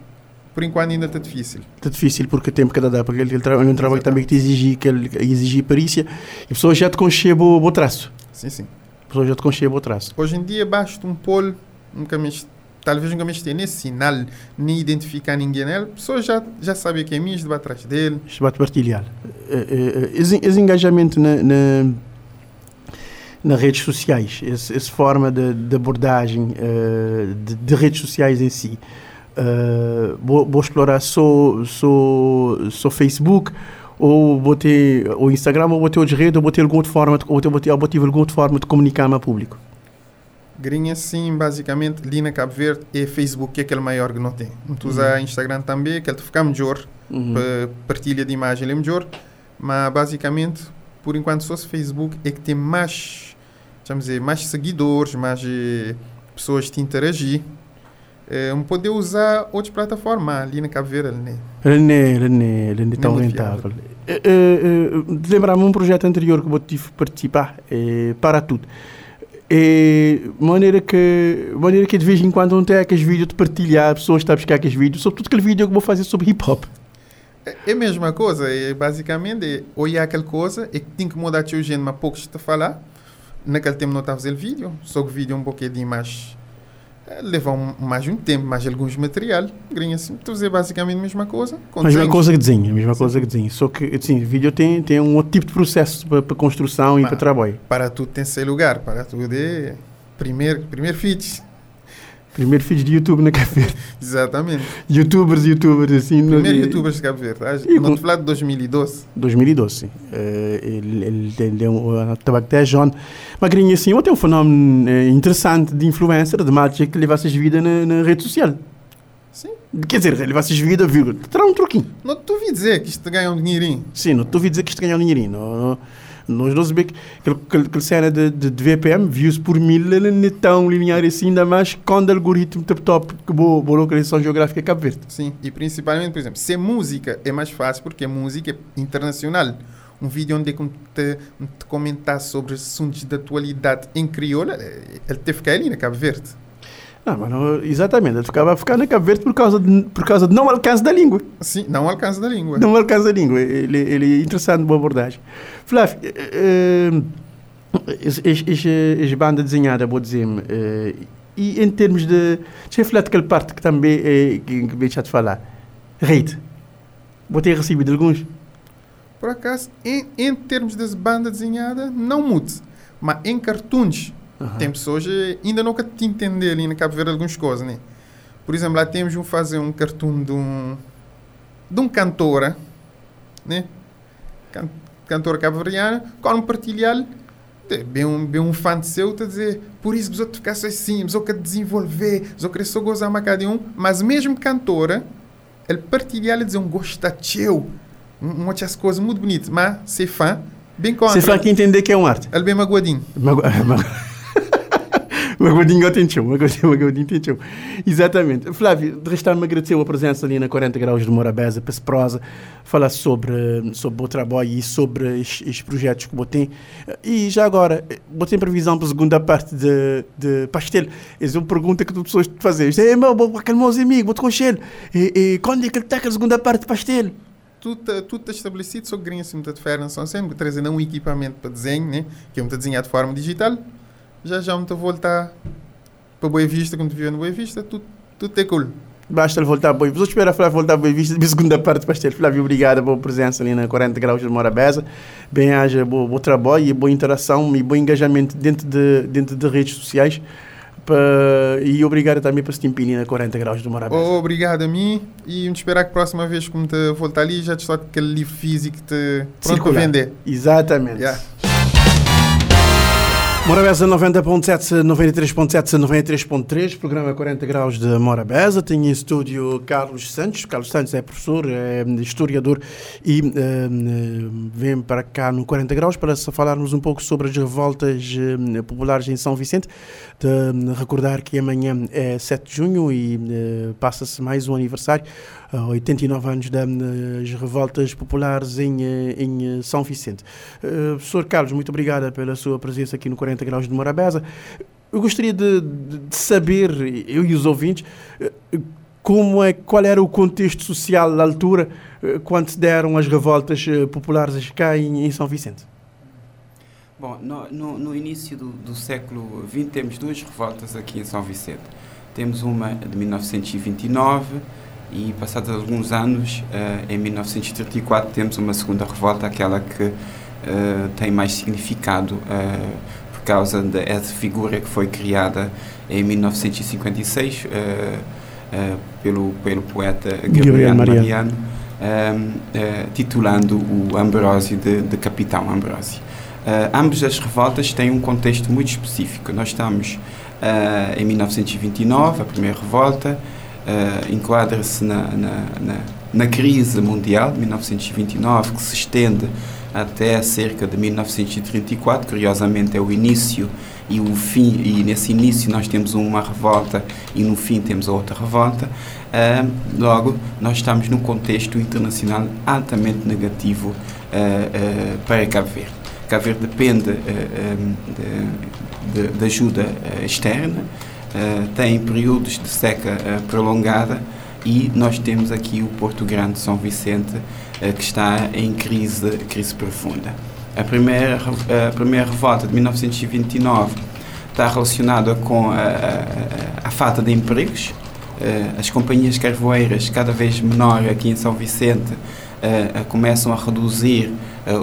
por enquanto ainda está difícil.
Está difícil porque o tempo que dá, porque ele, trabalha um trabalho também que te exige, que exige perícia. E a pessoa já te concheba o traço.
Sim, sim.
A pessoa já te concheba o traço.
Hoje em dia basta um polo, nunca mais, talvez tenha nesse sinal, nem identificar ninguém nele, a pessoa já, já sabe que é minha, vai atrás dele.
Isto vai-te partilhar. Eh, eh, Esse, engajamento na, na, nas redes sociais, essa forma de, de abordagem eh, de, de redes sociais em si, vou, vou explorar só, só, só Facebook ou vou ter o Instagram ou vou ter redes ou vou ter alguma outra forma de, ou vou ter, ou alguma outra forma de comunicar ao público.
Grinha, sim, basicamente, ali na Cabo Verde é Facebook, que é aquele maior que não tem. Tu usa Instagram também, que ele fica melhor,
Uhum.
para partilha de imagem é melhor, mas basicamente, por enquanto, só se Facebook é que tem mais vamos dizer, mais seguidores, mais eh, pessoas te interagir. Eh, um poder usar outras plataformas ali na Cabo Verde, né?
René, René, René tão
muito
rentável. Eh, eh, eh, Lembrar-me um projeto anterior que eu tive que participar, eh, para tudo. É maneira que, maneira que de vez em quando não tem aqueles vídeos de partilhar, pessoas estão a buscar aqueles vídeos, sobretudo aquele vídeo que eu vou fazer sobre hip hop.
É é a mesma coisa, é basicamente é olhar aquela coisa e tem que mudar o gênero, mas pouco está a falar. Naquele tempo não estava a fazer vídeo, só que vídeo é um bocadinho mais. Eh, leva um, mais um tempo, mais alguns material. Grinha assim, a fazer basicamente a mesma coisa.
A mesma coisa que desenho, a mesma coisa que desenho. Só que, assim, o vídeo tem, tem um outro tipo de processo para, para construção e
Mas-
para trabalho.
Para tudo tem seu lugar, para tudo é. Primeiro, primeiro feed.
Primeiro filhos de YouTube na Cabo Verde.
Exatamente.
Youtubers, youtubers, assim. no-
Primeiro youtubers de Cabo Verde. tá?
E
Não
com-
te falar de 2012.
2012, sim. Eh, ele, ele, ele é um uh, tabaco até John. Magrinho assim, ou tem um fenómeno eh, interessante de influencer, de malta que leva essas vidas na, na rede social.
Sim.
Quer dizer, leva essas vidas, vírgula, terá um troquinho.
Não te ouvi dizer que isto ganha um dinheirinho.
Sim, não estou a dizer que isto ganha um dinheirinho. Não, não, nós não sabemos que aquele cena de, de, de VPM, views por mil, ele não é tão linear assim, ainda mais quando o algoritmo top top que boa, boa localização geográfica é Cabo Verde.
Sim. E principalmente, por exemplo, se música é mais fácil porque a música é internacional. Um vídeo onde te, te comentar sobre assuntos de atualidade em crioula, ele teve que ali na Cabo Verde.
Não, mas não, exatamente, ele ficava a ficar na Cabo Verde por causa de, por causa de não alcance da língua.
Sim, não alcança da língua.
Não alcança a língua. Ele, ele é interessante, boa abordagem. Flávio, eh, eh, es- es- es- es banda desenhada, vou dizer-me, eh, e em termos de. Deixa eu falar daquela parte que também é, que, que deixa de falar. Rate. Vou ter recebido alguns.
Por acaso, em, em termos de banda desenhada, não muda. Mas em cartoons,
Aham.
tem pessoas que ainda nunca te entender ali na Cabo Verde algumas coisas, né? Por exemplo, lá temos um fazer um cartoon de um de um cantora, né? Can, cantora cabo-verdiana, quando partilhar bem um, bem um fã de seu, tá dizer, por isso que outros ficar só assim, outros querem desenvolver, outros querem só gozar mais cada um, mas mesmo cantora, ele partilhar e dizer um gosto da teu, um, outras coisas muito bonitas, mas ser fã, bem contra,
Você fala que entender que é um arte.
ele bem magoadinho.
Mago- mago- Magoadinho tem chão, magoadinho, magoadinho tem chão. Exatamente. Flávio, de restar-me agradecer a presença ali na 40 Graus de Morabeza, para prosa, falar sobre, sobre o trabalho e sobre os, os projetos que você tem. E já agora, você tem previsão para a segunda parte de, de pastel? Essa é uma pergunta que as pessoas te fazem. É, meu, aquele meu amigo, vou te conhecer. E, e quando é que está a segunda parte de pastel?
tudo tudo estabelecido, só que grinha assim, muita diferença, sempre trazendo um equipamento para desenho, né? que é muito desenhado de forma digital. Já já muito voltar para Boa Vista, como tu viu no Boa Vista, tudo, tudo é cool.
Basta ele voltar bem. Vou esperar Flávio voltar bem visto de segunda parte do pastel. Flávio, obrigado pela presença ali na 40 graus de Morabeza. Bem haja bom, bom trabalho e boa interação e bom engajamento dentro de, dentro de redes sociais. Pa, e obrigado também por este empenho na 40 graus de Morabeza.
Oh, obrigado a mim e me esperar que a próxima vez que me voltar ali já te estou com aquele livro físico que te pronto para vender.
Exatamente.
Yeah.
Morabeza 90.7, 93.7, 93.3, programa 40 graus de Morabeza. Tem em estúdio Carlos Santos. Carlos Santos é professor, é historiador e eh, vem para cá no 40 graus para falarmos um pouco sobre as revoltas eh, populares em São Vicente. De recordar que amanhã é 7 de junho e eh, passa-se mais um aniversário, 89 anos das revoltas populares em, eh, em eh, São Vicente. Uh, professor Carlos, muito obrigada pela sua presença aqui no 40 Graus de Morabeza. Eu gostaria de, de- saber, eu e os ouvintes, como é, qual era o contexto social na altura quando se deram as revoltas populares cá em, em São Vicente.
Bom, no, no, no início do, do século XX temos duas revoltas aqui em São Vicente. Temos uma de 1929 e, passados alguns anos, eh, em 1934, temos uma segunda revolta, aquela que eh, tem mais significado eh, por causa dessa figura que foi criada em 1956 eh, eh, pelo, pelo poeta
Gabriel
Gabriel
Mariano.
Mariano, titulando o Ambrósio de, de Capitão Ambrósio. Uh, ambas as revoltas têm um contexto muito específico. Nós estamos uh, em 1929, a primeira revolta, uh, enquadra-se na, na, na, na crise mundial de 1929, que se estende até cerca de 1934. Curiosamente, é o início e o fim e nesse início nós temos uma revolta e no fim temos outra revolta uh, logo nós estamos num contexto internacional altamente negativo uh, para Cabo Verde Cabo Verde depende de, de, de, ajuda externa tem períodos de seca prolongada e nós temos aqui o Porto Grande São Vicente que está em crise crise profunda a primeira, a primeira revolta de 1929 está relacionada com a, a, a falta de empregos. Eh, as companhias carvoeiras, cada vez menor aqui em São Vicente, eh, eh, começam a reduzir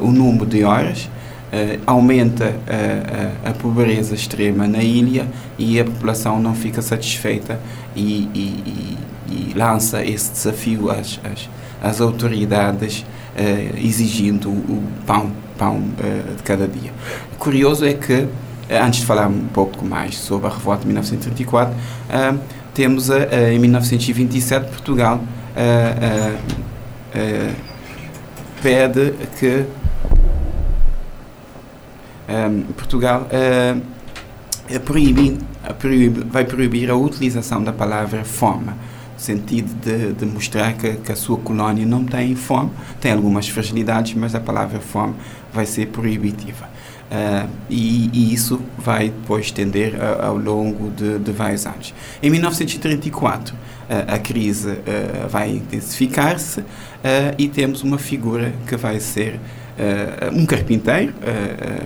o número de horas. Aumenta a, a, pobreza extrema na ilha e a população não fica satisfeita e, e, e, e lança esse desafio às, às, às autoridades exigindo o pão pão uh, de cada dia. Curioso é que, eh, antes de falar um pouco mais sobre a revolta de 1934, uh, eh, temos uh, em 1927 Portugal pede que um, Portugal proíbe, proíbe, vai proibir a utilização da palavra fome sentido de, de mostrar que, que, a sua colónia não tem fome, tem algumas fragilidades, mas a palavra fome vai ser proibitiva. Uh, e, e, isso vai depois estender uh, ao longo de, de, vários anos. Em 1934, uh, a crise vai intensificar-se e temos uma figura que vai ser um carpinteiro,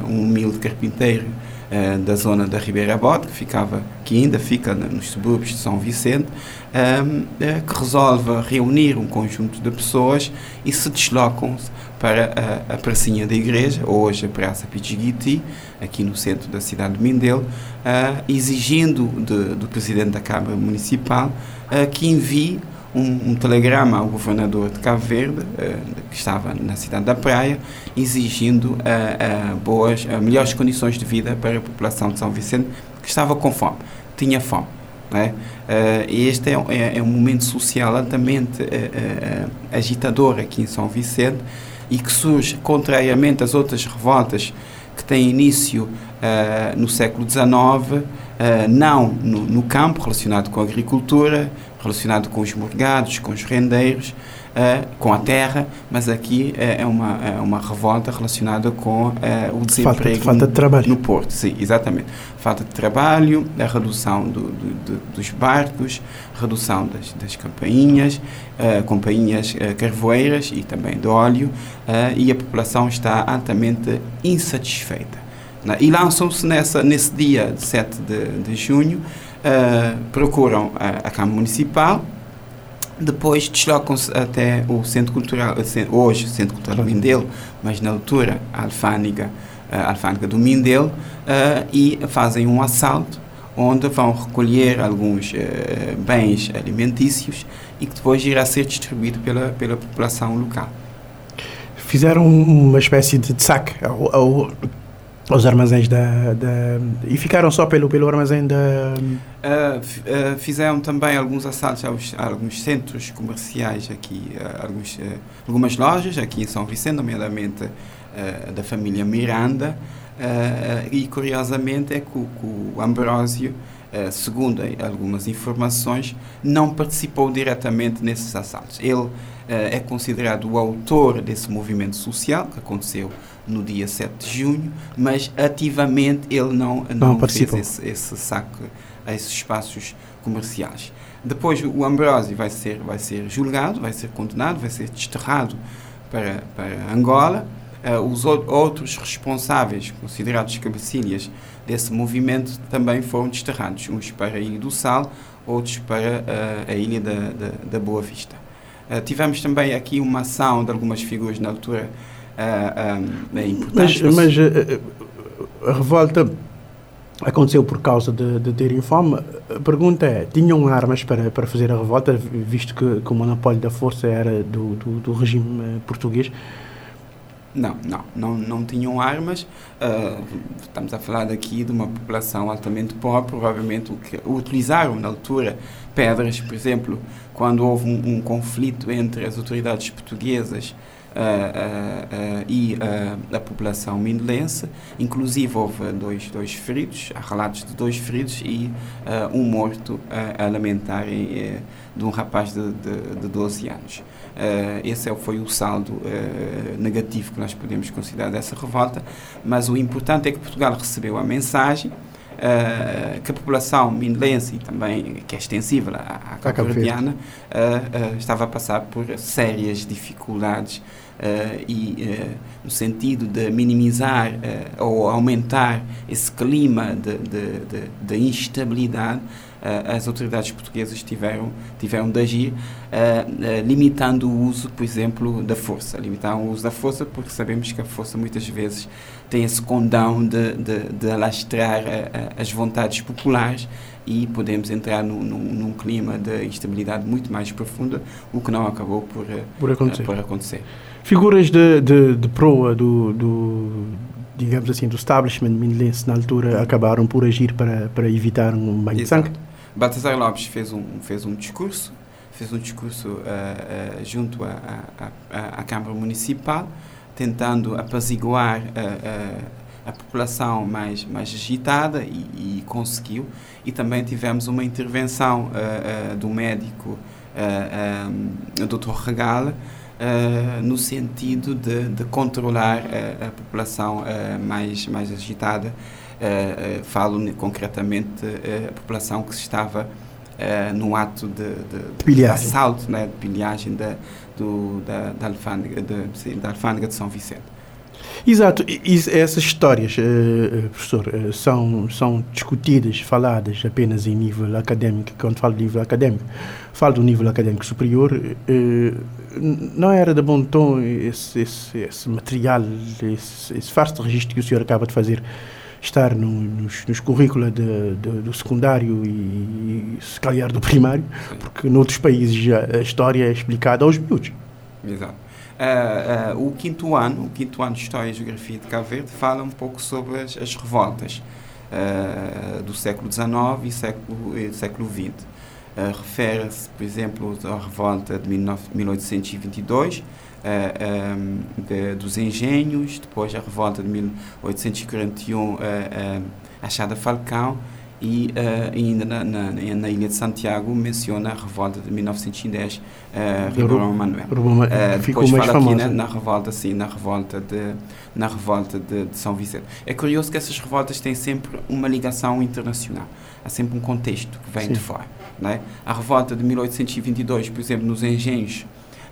um humilde carpinteiro uh, da zona da Ribeira Bote, que, ficava, que ainda fica nos subúrbios de São Vicente, eh, que resolve reunir um conjunto de pessoas e se deslocam para a, a pracinha da igreja, hoje a Praça Pichiguiti, aqui no centro da cidade de Mindelo, exigindo de, do Presidente da Câmara Municipal que envie um, um, telegrama ao governador de Cabo Verde, uh, que estava na cidade da Praia, exigindo uh, uh, boas, melhores condições de vida para a população de São Vicente, que estava com fome, tinha fome. Né? este é, é, é, um momento social altamente agitador aqui em São Vicente e que surge, contrariamente às outras revoltas que têm início no século XIX, não no, no campo relacionado com a agricultura, relacionado com os morgados, com os rendeiros, uh, com a terra, mas aqui uh, é, uma, é uma revolta relacionada com uh, o desemprego
falta, falta de trabalho.
no Porto. Sim, exatamente. Falta de trabalho, a redução do, do, do, dos barcos, redução das, das campainhas, companhias carvoeiras e também de óleo, e a população está altamente insatisfeita. E lançam-se nesse dia de 7 de, de junho uh, procuram a, a Câmara Municipal, depois deslocam-se até o Centro Cultural, hoje o Centro Cultural Mindelo, mas na altura a Alfândega, a Alfândega do Mindelo, uh, e fazem um assalto onde vão recolher alguns uh, bens alimentícios e que depois irá ser distribuído pela, pela população local.
Fizeram uma espécie de saque ao, ao os armazéns da, da, e ficaram só pelo pelo armazém da uh,
uh, fizeram também alguns assaltos aos, a alguns centros comerciais aqui uh, alguns, algumas lojas aqui em São Vicente nomeadamente da família Miranda. E curiosamente é que o, o Ambrósio segundo algumas informações não participou diretamente nesses assaltos. Ele é considerado o autor desse movimento social que aconteceu no dia 7 de junho, mas ativamente ele não, não, não fez esse, esse saque a esses espaços comerciais. Depois o Ambrósio vai ser, vai ser julgado, vai ser condenado, vai ser desterrado para, para Angola. Uh, os outros responsáveis, considerados cabecilhas desse movimento, também foram desterrados, uns para a Ilha do Sal, outros para uh, a Ilha da, da, da Boa Vista. Uh, tivemos também aqui uma ação de algumas figuras na altura é importante.
Mas, mas eh, a revolta aconteceu por causa de, de terem fome. A pergunta é: tinham armas para, para fazer a revolta, visto que, que o monopólio da força era do, do, do regime eh, português?
Não, não, não, não tinham armas. Uh, estamos a falar aqui de uma população altamente pobre, provavelmente o que utilizaram na altura pedras, por exemplo, quando houve um, um conflito entre as autoridades portuguesas e a população mindelense. Inclusive houve dois, dois feridos, há relatos de dois feridos e um morto a lamentar de um rapaz de, de, de 12 anos. esse é foi o saldo negativo que nós podemos considerar dessa revolta, mas o importante é que Portugal recebeu a mensagem Uh, que a população mindelense e também que é extensiva à, à Cabo Verdeana uh, uh, estava a passar por sérias dificuldades Uh, e uh, no sentido de minimizar uh, ou aumentar esse clima de, de, de, de instabilidade, as autoridades portuguesas tiveram, tiveram de agir, limitando o uso, por exemplo, da força. Limitar o uso da força porque sabemos que a força muitas vezes tem esse condão de, de, de alastrar as vontades populares e podemos entrar num, num, num, clima de instabilidade muito mais profunda, o que não acabou por,
por acontecer.
por acontecer
figuras de, de, de proa do, do, digamos assim, do establishment mindelense na altura acabaram por agir para, para evitar um banho de sangue?
Baltasar Lopes fez um, fez um discurso, fez um discurso uh, uh, junto à Câmara Municipal, tentando apaziguar uh, a população mais, mais agitada e, e, conseguiu. E também tivemos uma intervenção do médico uh, Dr. Regala, uh, no sentido de, de controlar a, a população uh, mais, mais agitada. Falo concretamente a população que estava no ato de, de, de assalto, né, de pilhagem da, do, da, da, alfândega, de, da alfândega de São Vicente.
Exato, e essas histórias, uh, professor, uh, são, são discutidas, faladas apenas em nível académico. Quando falo de nível académico, falo do nível académico superior. Não era de bom tom esse, esse, esse material, esse, esse farto de registro que o senhor acaba de fazer estar no, nos, nos currículos de, de, do secundário e, e, se calhar, do primário, porque noutros países já a história é explicada aos miúdos.
Exato. Uh, uh, o quinto ano, o quinto ano de História e Geografia de Cabo Verde, fala um pouco sobre as, as revoltas uh, do século XIX e século, e século XX. Refere-se, por exemplo, à revolta de 19, 1822, um, de, dos engenhos, depois a revolta de 1841, a Chada Falcão, e uh, ainda na, na, na, ilha de Santiago menciona a revolta de 1910 uh, Ribeirão Manuel uh, depois fala aqui na, na, revolta sim na revolta de na revolta de, de, São Vicente é curioso que essas revoltas têm sempre uma ligação internacional há sempre um contexto que vem sim. de fora não é? a revolta de 1822 por exemplo nos engenhos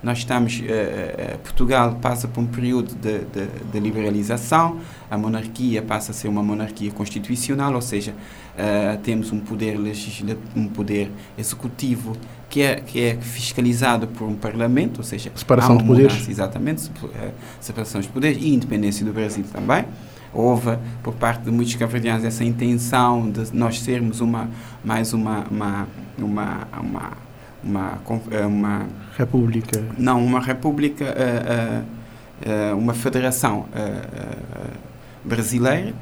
nós estamos, uh, Portugal passa por um período de, de, de, liberalização, a monarquia passa a ser uma monarquia constitucional, ou seja, uh, temos um poder legislativo, um poder executivo que é, que é fiscalizado por um parlamento, ou seja,
separação de poderes.
Exatamente, separação de poderes e independência do Brasil também houve por parte de muitos cabo-verdianos essa intenção de nós sermos uma mais uma uma uma, uma uma,
eh, uma república.
Não uma república uh, uh, uma federação brasileira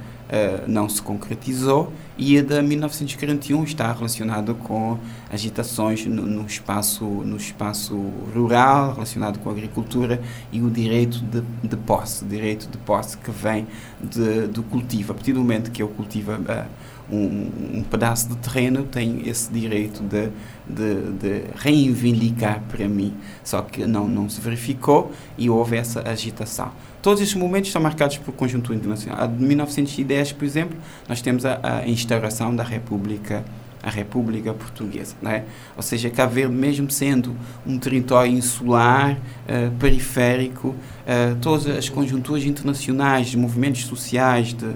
não se concretizou e a de 1941 está relacionada com agitações no, no, espaço no espaço rural relacionado com a agricultura e o direito de, de posse direito de posse que vem de, do cultivo. A partir do momento que eu cultivo um, um, pedaço de terreno tem esse direito de, de, de, reivindicar para mim. Só que não, não se verificou e houve essa agitação. Todos estes momentos estão marcados por conjuntura internacional. De 1910, por exemplo, nós temos a, a instauração da República a República Portuguesa. Né? Ou seja, Cabo Verde, mesmo sendo um território insular, uh, periférico, uh, todas as conjunturas internacionais, de movimentos sociais, de,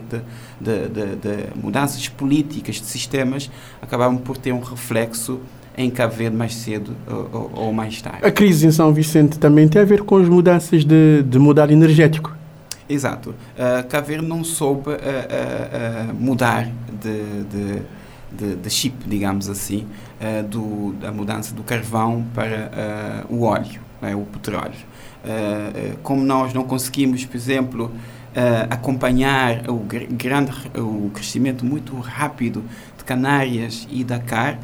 de, de, de, mudanças políticas, de sistemas, acabaram por ter um reflexo em Cabo Verde mais cedo ou, ou, mais tarde.
A crise em São Vicente também tem a ver com as mudanças de, de modal energético.
Exato. Uh, Cabo Verde não soube uh, uh, mudar de, de de, de chip, digamos assim, uh, do, da mudança do carvão para uh, o óleo, né, o petróleo. Uh, como nós não conseguimos, por exemplo, acompanhar o grande o crescimento muito rápido de Canárias e Dakar,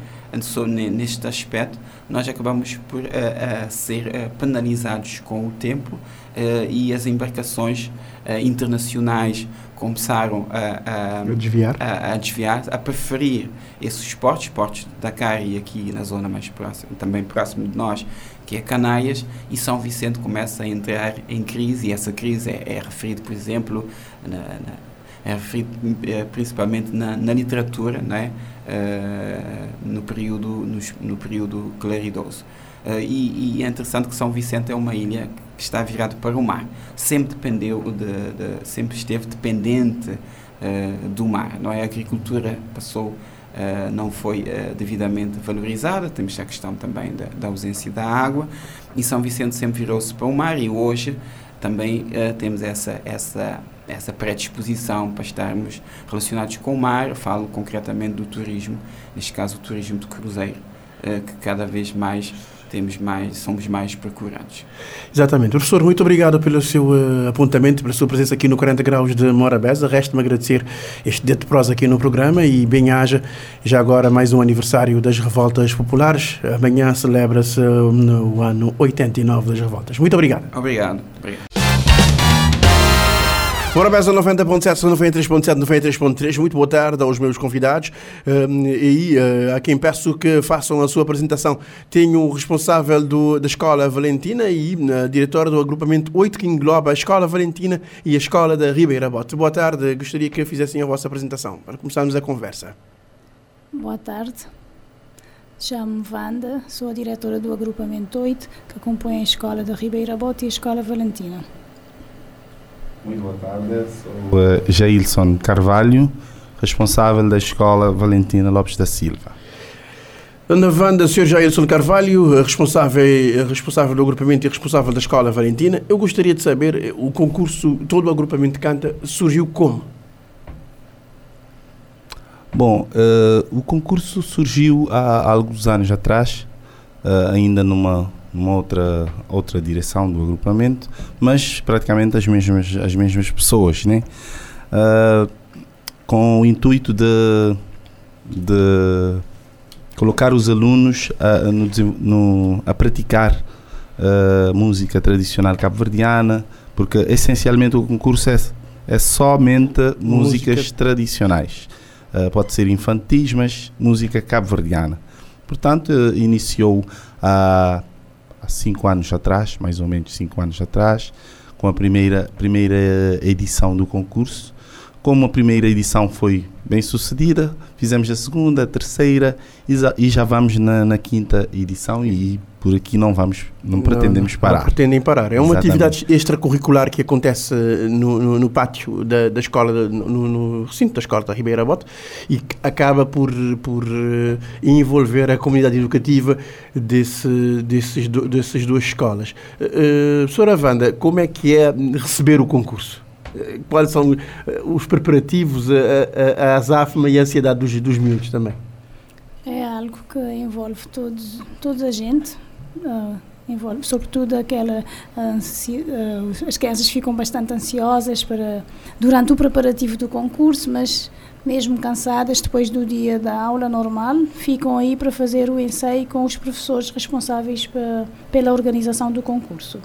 neste aspecto, nós acabamos por uh, uh, ser uh, penalizados com o tempo e as embarcações internacionais começaram a, a,
a desviar.
A, a, desviar, a preferir esses esportes, esportes da Dakar e aqui na zona mais próxima, também próximo de nós, que é Canaias, e São Vicente começa a entrar em crise, e essa crise é, é referida, por exemplo, na, na, é referido é, principalmente na, na literatura, não é? Uh, no período no, no período claridoso. Uh, e, e, é interessante que São Vicente é uma ilha que está virada para o mar. Sempre dependeu de, de sempre esteve dependente uh, do mar. Não é? A agricultura passou Uh, não foi devidamente valorizada, temos a questão também da, da, ausência da água, e São Vicente sempre virou-se para o mar, e hoje também uh, temos essa, essa, essa predisposição para estarmos relacionados com o mar, falo concretamente do turismo, neste caso o turismo de cruzeiro, que cada vez mais temos mais, somos mais procurados.
Exatamente. Professor, muito obrigado pelo seu uh, apontamento, pela sua presença aqui no 40 Graus de Morabeza. Resta-me agradecer este dia de prosa aqui no programa e bem-haja já agora mais um aniversário das revoltas populares. Amanhã celebra-se uh, o ano 89 das revoltas. Muito obrigado.
Obrigado. obrigado.
Morabeza 90.7, 93.7, 93.3. Muito boa tarde aos meus convidados. Uh, e uh, a quem peço que façam a sua apresentação. Tenho o responsável do, da Escola Valentina e uh, diretor do agrupamento 8 que engloba a Escola Valentina e a Escola da Ribeira Bote. Boa tarde. Gostaria que fizessem a vossa apresentação para começarmos a conversa.
Boa tarde. Chamo-me Wanda, sou a diretora do agrupamento 8 que compõe a Escola da Ribeira Bote e a Escola Valentina.
Muito boa tarde, sou uh, Jailson Carvalho, responsável da Escola Valentina Lopes da Silva.
Na Wanda, Sr. Jailson Carvalho, responsável, responsável do agrupamento e responsável da Escola Valentina, eu gostaria de saber, o concurso, todo o agrupamento canta, surgiu como?
Bom, uh, o concurso surgiu há, há alguns anos atrás, uh, ainda numa numa outra, outra direção do agrupamento, mas praticamente as mesmas, as mesmas pessoas, né? Uh, com o intuito de, de colocar os alunos a, no, no, a praticar uh, música tradicional cabo-verdiana, porque essencialmente o concurso é, é somente músicas música. tradicionais. Uh, pode ser infantis, mas música cabo-verdiana. Portanto, iniciou a há cinco anos atrás, mais ou menos cinco anos atrás, com a primeira, primeira edição do concurso. Como a primeira edição foi bem sucedida, fizemos a segunda, a terceira e já vamos na, na quinta edição e por aqui não vamos, não, não pretendemos parar. Não
pretendem parar. É uma Exatamente. atividade extracurricular que acontece no, no, no pátio da, da escola, no, no, recinto da escola da Ribeira Bote e que acaba por, por uh, envolver a comunidade educativa desse, desses, dessas duas escolas. Uh, Sra. Wanda, como é que é receber o concurso? Quais são os preparativos, a, a, a azafma e a ansiedade dos, dos miúdos também?
É algo que envolve todos, toda a gente, uh, envolve sobretudo aquela uh, as crianças ficam bastante ansiosas para durante o preparativo do concurso, mas mesmo cansadas depois do dia da aula normal, ficam aí para fazer o ensaio com os professores responsáveis pela organização do concurso.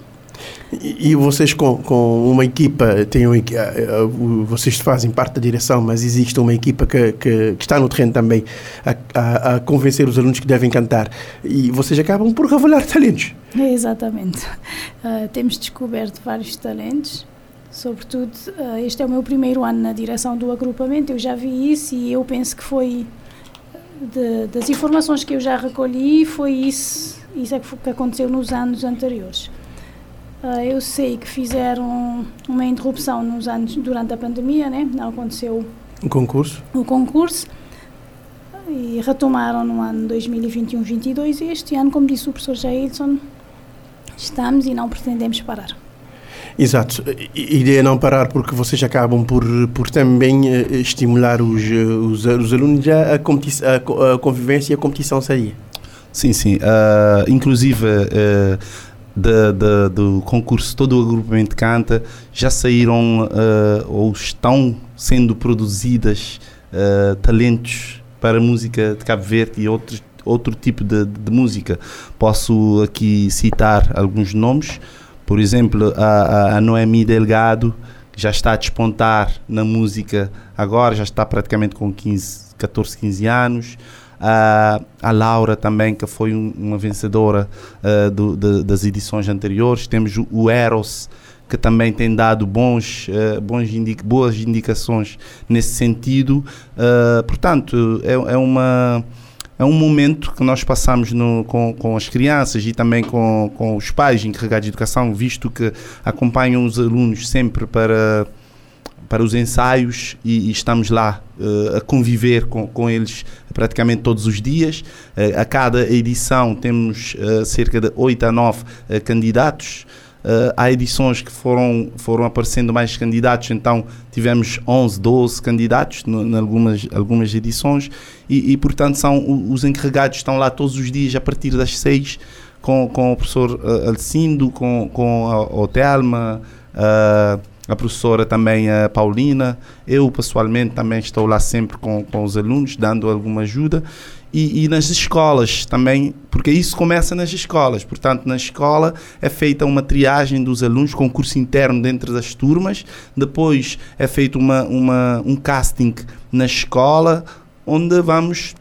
E, vocês com, com uma equipa, têm um, vocês fazem parte da direção, mas existe uma equipa que, que, que está no terreno também a, a, a, convencer os alunos que devem cantar e vocês acabam por revelar talentos.
É, exatamente. Uh, temos descoberto vários talentos, sobretudo uh, este é o meu primeiro ano na direção do agrupamento, eu já vi isso e eu penso que foi de, das informações que eu já recolhi, foi isso, isso é que aconteceu nos anos anteriores. Uh, eu sei que fizeram uma interrupção nos anos durante a pandemia, né? Não aconteceu
o concurso.
O concurso e retomaram no ano 2021-22 e este ano, como disse o professor Jailson, estamos e não pretendemos parar.
Exato. A ideia é não parar porque vocês acabam por, por também uh, estimular os, os, os alunos a, a, a, convivência e a competição sadia.
Sim, sim. Uh, inclusive, uh, da, da, do concurso Todo o Agrupamento Canta já saíram uh, ou estão sendo produzidas uh, talentos para música de Cabo Verde e outros, outro tipo de, de música. Posso aqui citar alguns nomes, por exemplo, a, a Noemi Delgado, que já está a despontar na música agora, já está praticamente com 15, 14, 15 anos. Uh, a Laura também, que foi um, uma vencedora uh, do, de, das edições anteriores. Temos o, o Eros, que também tem dado bons, uh, bons indica boas indicações nesse sentido. portanto, é, é, uma, é um momento que nós passamos no, com, com as crianças e também com, com os pais encarregados de educação, visto que acompanham os alunos sempre para para os ensaios e, e estamos lá uh, a conviver com, com eles praticamente todos os dias. Uh, a cada edição temos uh, cerca de 8 a 9 candidatos. há edições que foram, foram aparecendo mais candidatos, então tivemos 11, 12 candidatos em algumas, algumas edições e, e, portanto, são os encarregados estão lá todos os dias a partir das 6 com, com o professor Alcindo, com, com a, a Telma, a professora também, a Paulina. Eu, pessoalmente, também estou lá sempre com, com os alunos, dando alguma ajuda. E, e, nas escolas também, porque isso começa nas escolas. Portanto, na escola é feita uma triagem dos alunos, concurso interno dentro das turmas. Depois é feito uma, uma, um casting na escola, onde vamos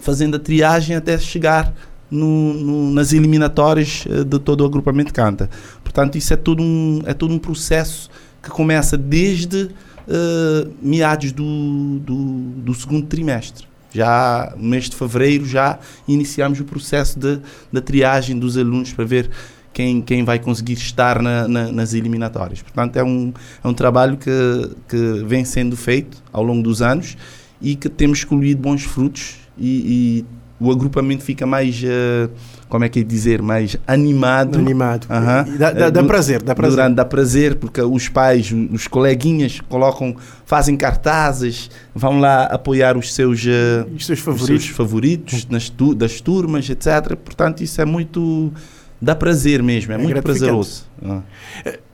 fazendo a triagem até chegar no, no, nas eliminatórias eh, de todo o agrupamento Canta. Portanto, isso é todo um, é todo um processo que começa desde uh, meados do, do, do, segundo trimestre. Já no mês de fevereiro já iniciamos o processo de, da triagem dos alunos para ver quem, quem vai conseguir estar na, na, nas eliminatórias. Portanto, é um, é um trabalho que, que vem sendo feito ao longo dos anos e que temos colhido bons frutos e, e o agrupamento fica mais, uh, como é que é dizer, mais animado.
Animado. Uhum. Dá, dá, dá, prazer, dá prazer.
Durante, dá prazer, porque os pais, os coleguinhas colocam, fazem cartazes, vão lá apoiar os seus, uh,
os seus favoritos, os
seus favoritos nas tu, das turmas, etc. Portanto, isso é muito... dá prazer mesmo, é, é muito prazeroso. Uhum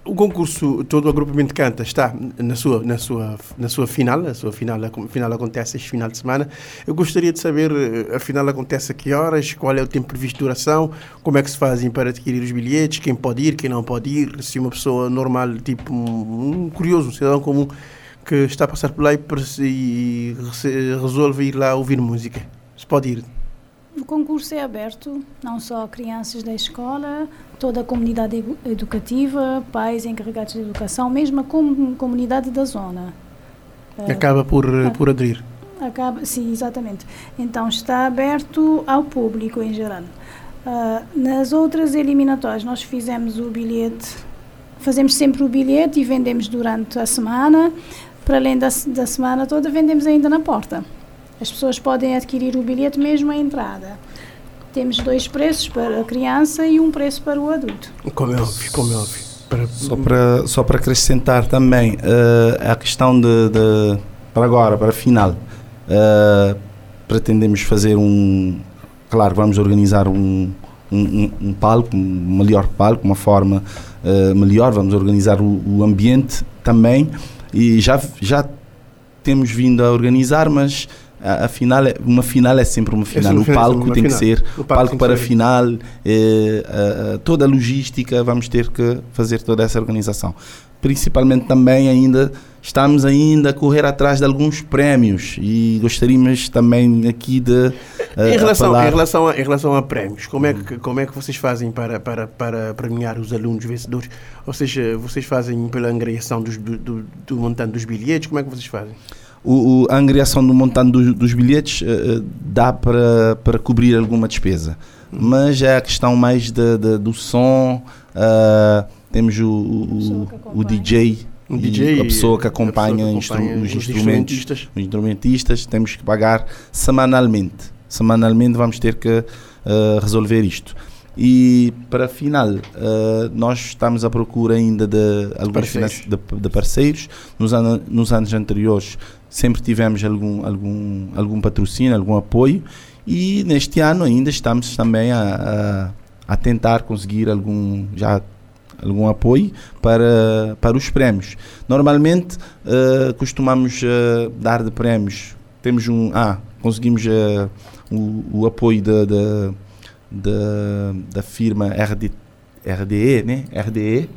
o concurso, todo o agrupamento canta está na sua, na sua, na sua final, a sua final, a final acontece este final de semana. Eu gostaria de saber, eh, a final acontece a que horas, qual é o tempo previsto de duração, como é que se fazem para adquirir os bilhetes, quem pode ir, quem não pode ir, se uma pessoa normal, tipo um, um curioso, um cidadão comum, que está a passar por lá e, e resolve ir lá ouvir música. Se pode ir.
O concurso é aberto não só a crianças da escola, toda a comunidade educativa, pais encarregados de educação, mesmo a com comunidade da zona.
Eh, Acaba por, uh, por aderir.
Acaba, sim, exatamente. Então está aberto ao público em geral. Uh, nas outras eliminatórias nós fizemos o bilhete, fazemos sempre o bilhete e vendemos durante a semana. Para além da, da semana toda, vendemos ainda na porta. As pessoas podem adquirir o bilhete mesmo à entrada. Temos dois preços para a criança e um preço para o adulto.
Como é óbvio, como é óbvio.
Para... Só, para, só para acrescentar também uh, a questão de, de, para agora, para a final, uh, pretendemos fazer um, claro, vamos organizar um, um, um, palco, um melhor palco, uma forma uh, melhor, vamos organizar o, o, ambiente também e já, já temos vindo a organizar, mas a, a, final é, uma final é sempre uma final. É o palco tem final. que ser o palco, palco para a final, é, toda a logística, vamos ter que fazer toda essa organização. Principalmente também ainda estamos ainda a correr atrás de alguns prémios e gostaríamos também aqui de uh,
em relação em relação a, em relação a prémios como é que como é que vocês fazem para para para premiar os alunos vencedores ou seja vocês fazem pela angariação dos, do, do, do montante dos bilhetes como é que vocês fazem
o, o, a angriação do montante do, dos bilhetes uh, dá para, para cobrir alguma despesa. Mas é a questão mais de, de do som, uh, temos o, o, o DJ,
um DJ,
a pessoa que acompanha, pessoa que acompanha instru os, os, instrumentos, instrumentistas. os instrumentistas, temos que pagar semanalmente. Semanalmente vamos ter que uh, resolver isto. E para final, uh, nós estamos à procura ainda de alguns parceiros. De, de, parceiros. Nos, an nos anos anteriores sempre tivemos algum, algum, algum patrocínio, algum apoio e neste ano ainda estamos também a, a, a tentar conseguir algum já algum apoio para, para os prémios. Normalmente uh, costumamos uh, dar de prémios, temos um, ah, conseguimos uh, o, o, apoio da, da, da, firma RD, RDE, né? RDE,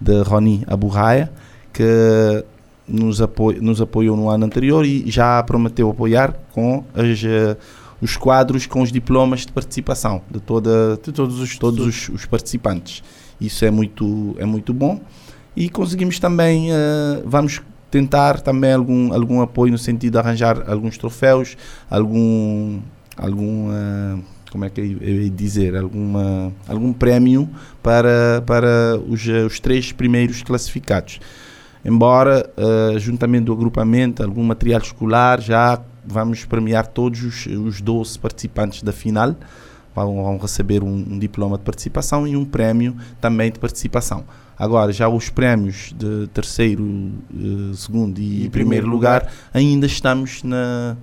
de Roni Aburraia, que nos, apoio, nos apoiou no ano anterior e já prometeu apoiar com as, uh, os quadros com os diplomas de participação de, toda, de todos, os, todos os, os participantes. Isso é muito, é muito bom. E conseguimos também, uh, vamos tentar também algum, algum apoio no sentido de arranjar alguns troféus, algum, algum uh, como é que eu ia dizer, alguma, algum prémio para, para os, os três primeiros classificados. Embora, uh, juntamente do agrupamento, algum material escolar, já vamos premiar todos os, os 12 participantes da final. Vão, vão receber um, um, diploma de participação e um prémio também de participação. Agora, já os prémios de terceiro, uh, segundo e, e primeiro, primeiro lugar, lugar, ainda estamos na,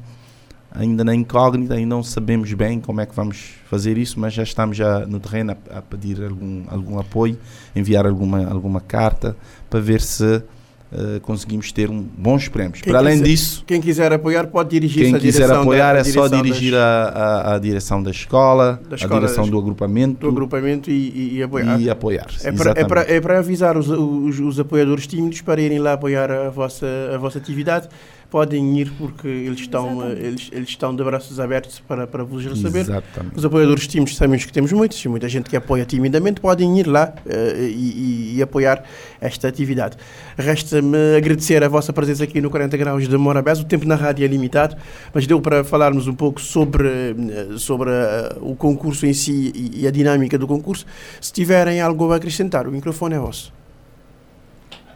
ainda na incógnita, ainda não sabemos bem como é que vamos fazer isso, mas já estamos já no terreno a, a pedir algum, algum apoio, enviar alguma, alguma carta para ver se Uh, conseguimos ter um, bons prémios. Quem Para além
quiser,
disso,
quem quiser apoiar pode dirigir-se
Quem quiser apoiar da, é só dirigir das, a, a, a, direção da escola, da escola a direção do agrupamento,
do agrupamento e, e, e apoiar.
E apoiar
é, para, é, para, é para avisar os, os, os, apoiadores tímidos para irem lá apoiar a vossa, a vossa atividade podem ir porque eles estão, eles, eles estão de braços abertos para, para vos receber.
Exatamente.
Os apoiadores tímidos sabemos que temos muitos, muita gente que apoia timidamente, podem ir lá uh, e, e, apoiar esta atividade. Resta-me agradecer a vossa presença aqui no 40 Graus de Morabés. O tempo na rádio é limitado, mas deu para falarmos um pouco sobre, eh, sobre uh, o concurso em si e, e a dinâmica do concurso. Se tiverem algo a acrescentar, o microfone é vosso.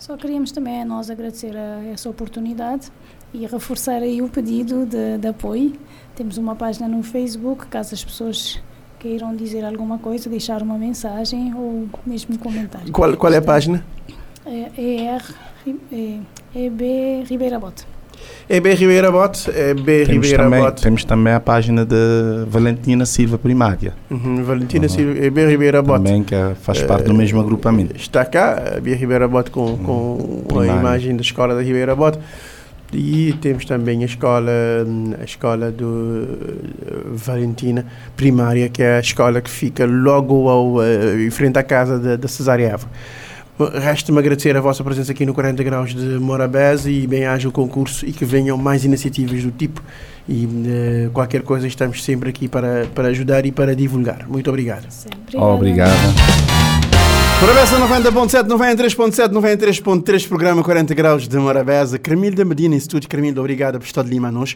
Só queríamos também a nós agradecer a essa oportunidade e reforçar aí o pedido de, de apoio. Temos uma página no Facebook, caso as pessoas queiram dizer alguma coisa, deixar uma mensagem ou mesmo um comentário.
Qual, qual é a página?
É, ER, é, EB Ribeira Bote.
EB Ribeira Bote, EB temos Ribeira
também,
Bote.
Temos também a página de Valentina Silva Primária.
Uhum, Valentina uhum. Silva, EB Ribeira Bote.
Também que faz parte uh, do mesmo agrupamento.
Está cá, EB Ribeira Bote com, com a imagem da escola da Ribeira Bote. E temos também a escola, a escola do eh, Valentina Primária, que é a escola que fica logo ao, uh, em frente à casa da, da Cesariava. Resta-me agradecer a vossa presença aqui no 40 Graus de Morabés e bem-haja o concurso e que venham mais iniciativas do tipo. E uh, qualquer coisa, estamos sempre aqui para, para ajudar e para divulgar. Muito obrigado.
Sempre.
Obrigado.
Morabeza 90.7, 93.7, 93.3, programa 40 graus de Morabeza. Carmilda Medina, Instituto Carmilda, obrigado por estar de Lima nós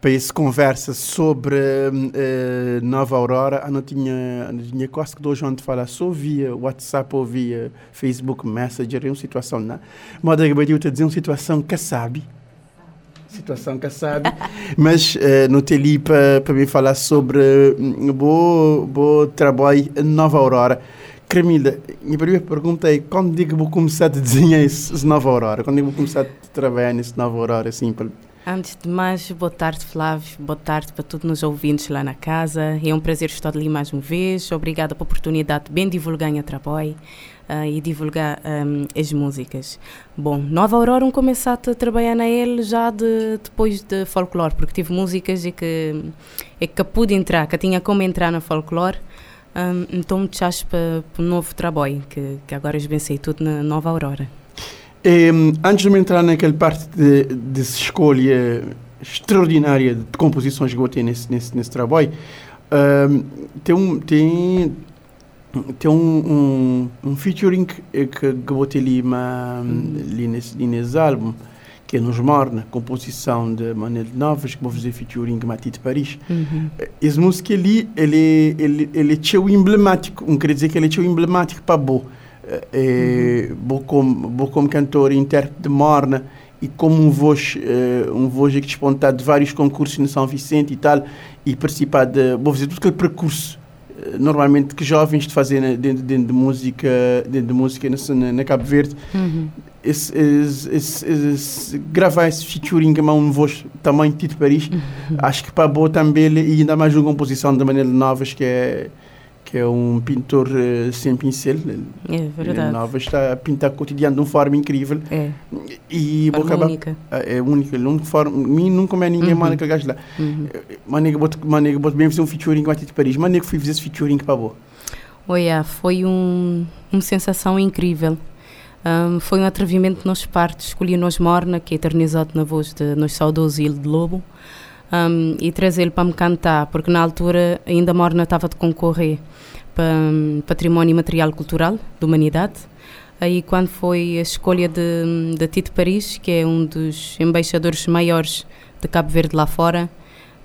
para essa conversa sobre uh, Nova Aurora. Eu não tinha, não tinha quase que dois onde falar só via WhatsApp ou via Facebook Messenger, é uma situação, não. Moda que eu te dizer uma situação que sabe, situação que sabe, mas uh, não tem ali para me falar sobre um, bom, trabalho Nova Aurora. Camila, minha primeira pergunta é quando digo que vou começar a desenhar esse Nova Aurora? Quando digo que vou começar a trabalhar nesse Nova Aurora, assim,
Antes de mais, boa tarde, Flávio. Boa tarde para todos os ouvintes lá na casa. É um prazer estar ali mais uma vez. Obrigada pela oportunidade de bem divulgar o trabalho uh, e divulgar um, as músicas. Bom, Nova Aurora, um começar a trabalhar na ele já de, depois de folclore, porque tive músicas e que, e que pude entrar, que tinha como entrar na folclore. Um, então me deixaste para o novo trabalho, que, que agora esbecei tudo na Nova Aurora.
Antes de me entrar naquela parte de, de escolha extraordinária de composições que eu tenho nesse, nesse, nesse trabalho, um, tem um, tem, tem um, um, um featuring que, que eu botei ali, uma, ali, nesse, ali nesse álbum, que é nos Morna, composição de Manel Novas, que vou fazer featuring com Matite Paris. Uhum. Essa música ali, ele, ele, ele é emblemático, não quer dizer que ele é emblemático para Bo. É, uhum. Bo como, bo como cantor e intérprete de Morna e como um voz, uh, um voz que despontar de vários concursos no São Vicente e tal, e participar de, vou fazer tudo aquele percurso normalmente que jovens de fazer dentro, dentro de música dentro de música na, na Cabo Verde uhum. esse, esse, esse, esse, gravar esse featuring a um voz tamanho Tito Paris uhum. acho que para boa também e ainda mais uma composição de maneira novas que é que é um pintor uh, sem pincel.
É verdade.
Nova está a pintar cotidiano de uma forma incrível.
É.
E
Forma única.
É única. Não forma, mim nunca mais ninguém
Uhum.
manda aquele gajo lá.
Uhum.
Manega bot, manega bot bem fazer um featuring com a Tite Paris. Manega fui fazer esse featuring para boa.
Olha, foi um, uma sensação incrível. Ahm, foi um atrevimento de nossa parte. Escolhi Nós Morna, que é eternizado na voz de nosso saudoso Ilho de Lobo, ahm, e trazer ele para me cantar, porque na altura ainda Morna estava de concorrer Património Material Cultural da Humanidade. Aí, quando foi a escolha de, de Tito Paris, que é um dos embaixadores maiores de Cabo Verde lá fora,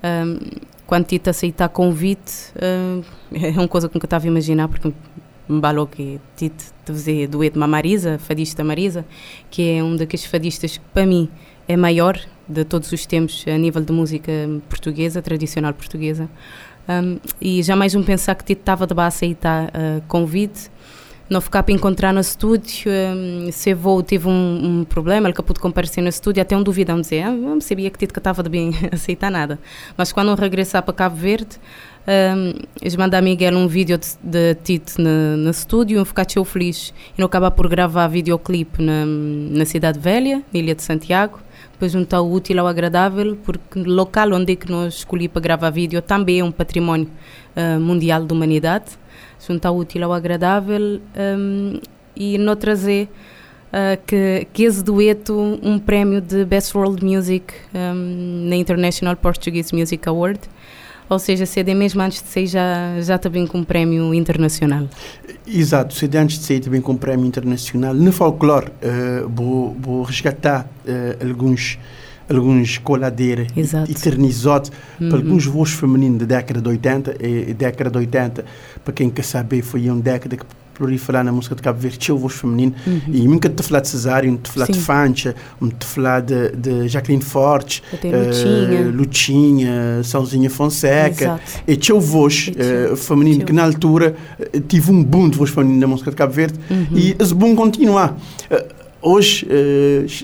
ahm, quando Tito aceitar convite, ahm, é uma coisa que nunca estava a imaginar, porque me balou que Tito de fazer dueto com a Marisa, fadista Marisa, que é um daqueles fadistas que para mim é maior de todos os tempos a nível de música portuguesa, tradicional portuguesa. Um, e jamais um pensar que Tito estava de a aceitar uh, convite, não ficar para encontrar no estúdio, se vou teve um, um problema, ele acabou de comparecer no estúdio, até um duvidão dizer, ah, não sabia que Tito estava de bem aceitar nada. Mas quando regressar para Cabo Verde, um, eles mandaram a Miguel um vídeo de, de Tito no, no estúdio, eu ficar tão feliz e não acabar por gravar videoclipe na, na Cidade Velha, na Ilha de Santiago, depois juntar o útil ao agradável, porque o local onde é que nós escolhi para gravar vídeo também é um património uh, mundial da humanidade, juntar o útil ao agradável um, e não trazer uh, que, que esse dueto um prémio de Best World Music um, na International Portuguese Music Award, ou seja, CD mesmo antes de sair já, já também com um prémio internacional.
Exato, CD antes de sair também com um prémio internacional. No folclore, uh, vou, vou resgatar uh, alguns alguns coladeiras
Exato.
eternizados
Uhum.
para alguns voos femininos da década de 80 e década de 80 para quem quer saber foi uma década que proliferar na música de Cabo Verde tinha o voz feminino
Uhum.
e nunca te falar de Cesário, te falar de. Fancha, te falar de, de Jacqueline Fortes,
Até
eh,
Lutinha.
Sãozinha Fonseca.
Exato.
E tinha o voz eh, feminino que na altura eh, tive um boom de voz feminino na música de Cabo Verde
Uhum.
e esse boom continua. Eh, hoje,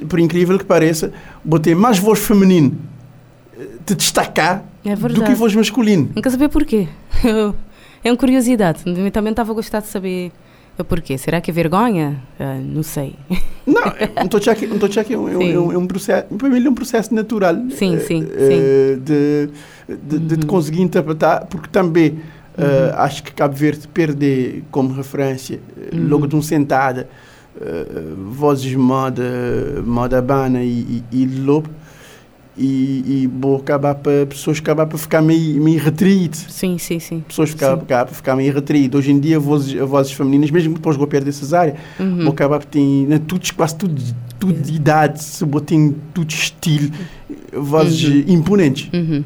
por incrível que pareça, botei mais voz feminino eh, de destacar
É
do que voz masculino.
Não quer saber porquê. É uma curiosidade. Também estava a gostar de saber porquê. Será que é vergonha? Ah, não sei.
Não, não estou a dizer que não estou a dizer que é um, é um-
Sim.
é um, é um processo, para mim é um processo natural
Sim,
eh,
sim,
eh, de, de, de, de
Uhum.
conseguir interpretar, porque também eh, acho que Cabo Verde perde como referência,
Uhum.
logo de um sentada, eh, vozes moda, moda bana e, e, e lobo, e, e vou acabar para pessoas acabar para ficar meio, meio retraídas.
Sim, sim, sim.
Pessoas ficar,
Sim.
ficar, ficar meio retraídas. Hoje em dia, vozes, vozes femininas, mesmo depois vou perder cesárea,
Uhum.
vou acabar por ter né, tudo, quase tudo, tudo de idade, se vou ter tudo estilo, vozes
Uhum.
imponentes.
Uhum.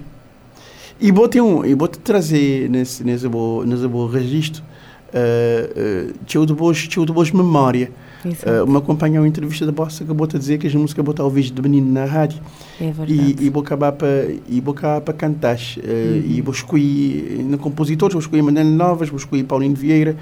E vou ter um, e vou te trazer nesse, nesse, bom, nesse bom registro, uh, uh, teu de boas, teu de boas memória. Uh, uma acompanhou uma entrevista da Bossa vou te dizer que as músicas estar a ouvir de menino na rádio
é verdade.
e, e vou acabar para e vou acabar para cantar uh,
Uhum.
e vou escolher na compositores vou escolher Manuel Novas vou escolher Paulino Vieira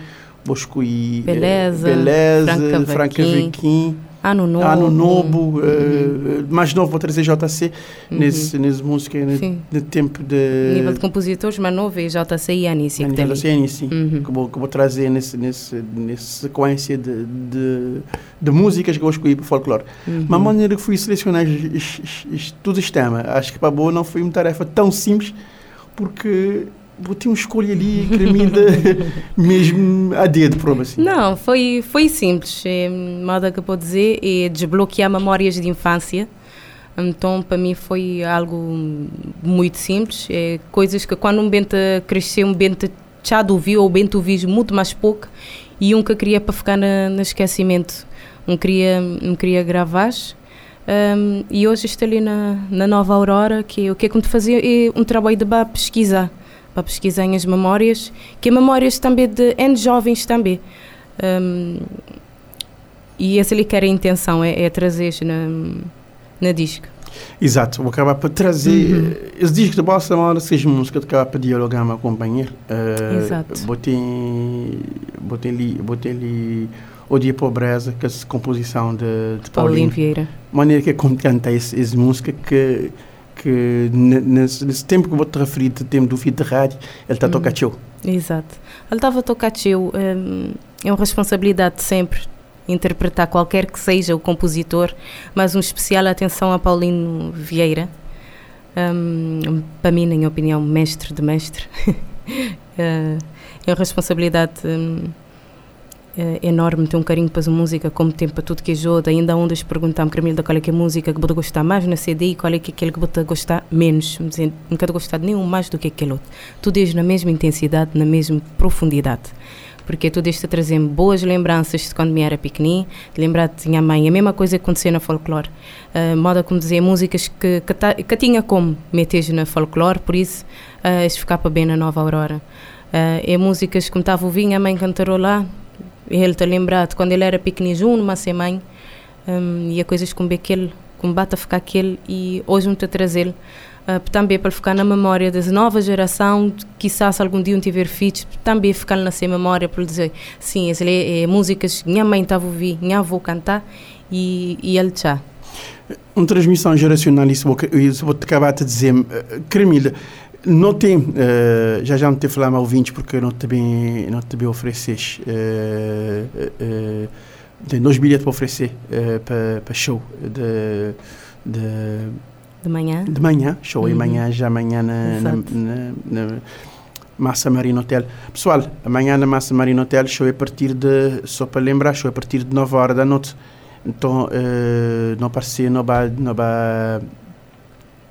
vou escolher uh,
Beleza,
Beleza
Franca
Vequim
Ano novo.
Ano Novo
Uhum.
uh, mais novo vou trazer JC
Uhum.
nesse, nesse música no,
Sim.
no tempo de
Nível de compositores, mas novo é JC e tem
de
ali.
CN, sim
Uhum.
que, vou, que vou trazer nesse, nesse, nessa sequência de, de, de músicas que eu escolhi para o folclore
Uhum.
mas a maneira que fui selecionar todos os temas, acho que para boa não foi uma tarefa tão simples, porque ter uma escolha ali dá mesmo a dedo, prova assim.
Não, foi, foi simples. É, modo que eu vou dizer é desbloquear memórias de infância. Então, para mim, foi algo muito simples. É, coisas que quando um bento cresceu, um bento já ouviu ou bento ouviu muito mais pouco e um que queria para ficar na, no esquecimento. Um queria, um queria gravar. Um, e hoje estou ali na, na Nova Aurora, que o que é que me fazia é um trabalho de pesquisar, para pesquisar as memórias, que é memórias também de N jovens também. Um, e essa ali que era a intenção, é, é trazer na, na disco.
Exato, vou acabar para trazer.
Uhum.
eh, Esse disco de Bossa Nova, seja música de acabar para dialogar com a companheira. Uh,
Exato.
Botei, botei ali, botei ali O Dia Pobreza, que é a composição de, de
Paulinho
Paulinho.
Vieira.
maneira que ele canta essa, essa música que que ne- nesse, tempo que eu vou te referir, de tempo do fio de rádio, ele está a
Uhum.
tocar teu.
Exato. Ele estava a tocar um, é uma responsabilidade sempre interpretar qualquer que seja o compositor, mas um especial atenção a Paulino Vieira, um, para mim, na minha opinião, mestre de mestre. uh, é uma responsabilidade um, é enorme, tem um carinho para a música, como tem para tudo que ajuda. Ainda onde perguntam Camilo qual é que é a música que você gostar mais na CD e qual é que é aquele que você gostar menos. Dizendo, não quero gostar de nenhum mais do que aquele outro. Tudo é na mesma intensidade, na mesma profundidade porque tu deixa trazer boas lembranças de quando me era pequenininho, de lembrar de minha mãe, a mesma coisa que acontecia na folclore. Uh, moda como dizer, músicas que, que, ta, que tinha como meter na folclore, por isso uh, isso ficava bem na Nova Aurora. Uh, é músicas que me estava ouvindo, a mãe cantarou lá, ele está lembrado quando ele era pequenininho, numa semana, um, e a coisas como aquele, como bate a ficar aquele, e hoje me trazer Uh, também para ficar na memória da nova geração, quizás se algum dia não tiver filhos, também ficar na sua memória para dizer, sim, essas é, é, músicas minha mãe estava a ouvir, minha avó cantar e, e ele já.
Uma transmissão geracional, isso vou te acabar de dizer, eh, Camila, não tem, uh, já já não te falar ao ouvintes porque não te bem, não te bem ofereces, uh, tem dois bilhetes para oferecer para, para show de, de
de manhã?
De manhã, show uhum. amanhã, já amanhã na, na, na, na, Massa Marina Hotel. Pessoal, amanhã na Massa Marina Hotel, show é a partir de, só para lembrar, show é a partir de 9 horas da noite. Então, uh, não parece, não vai, não vai,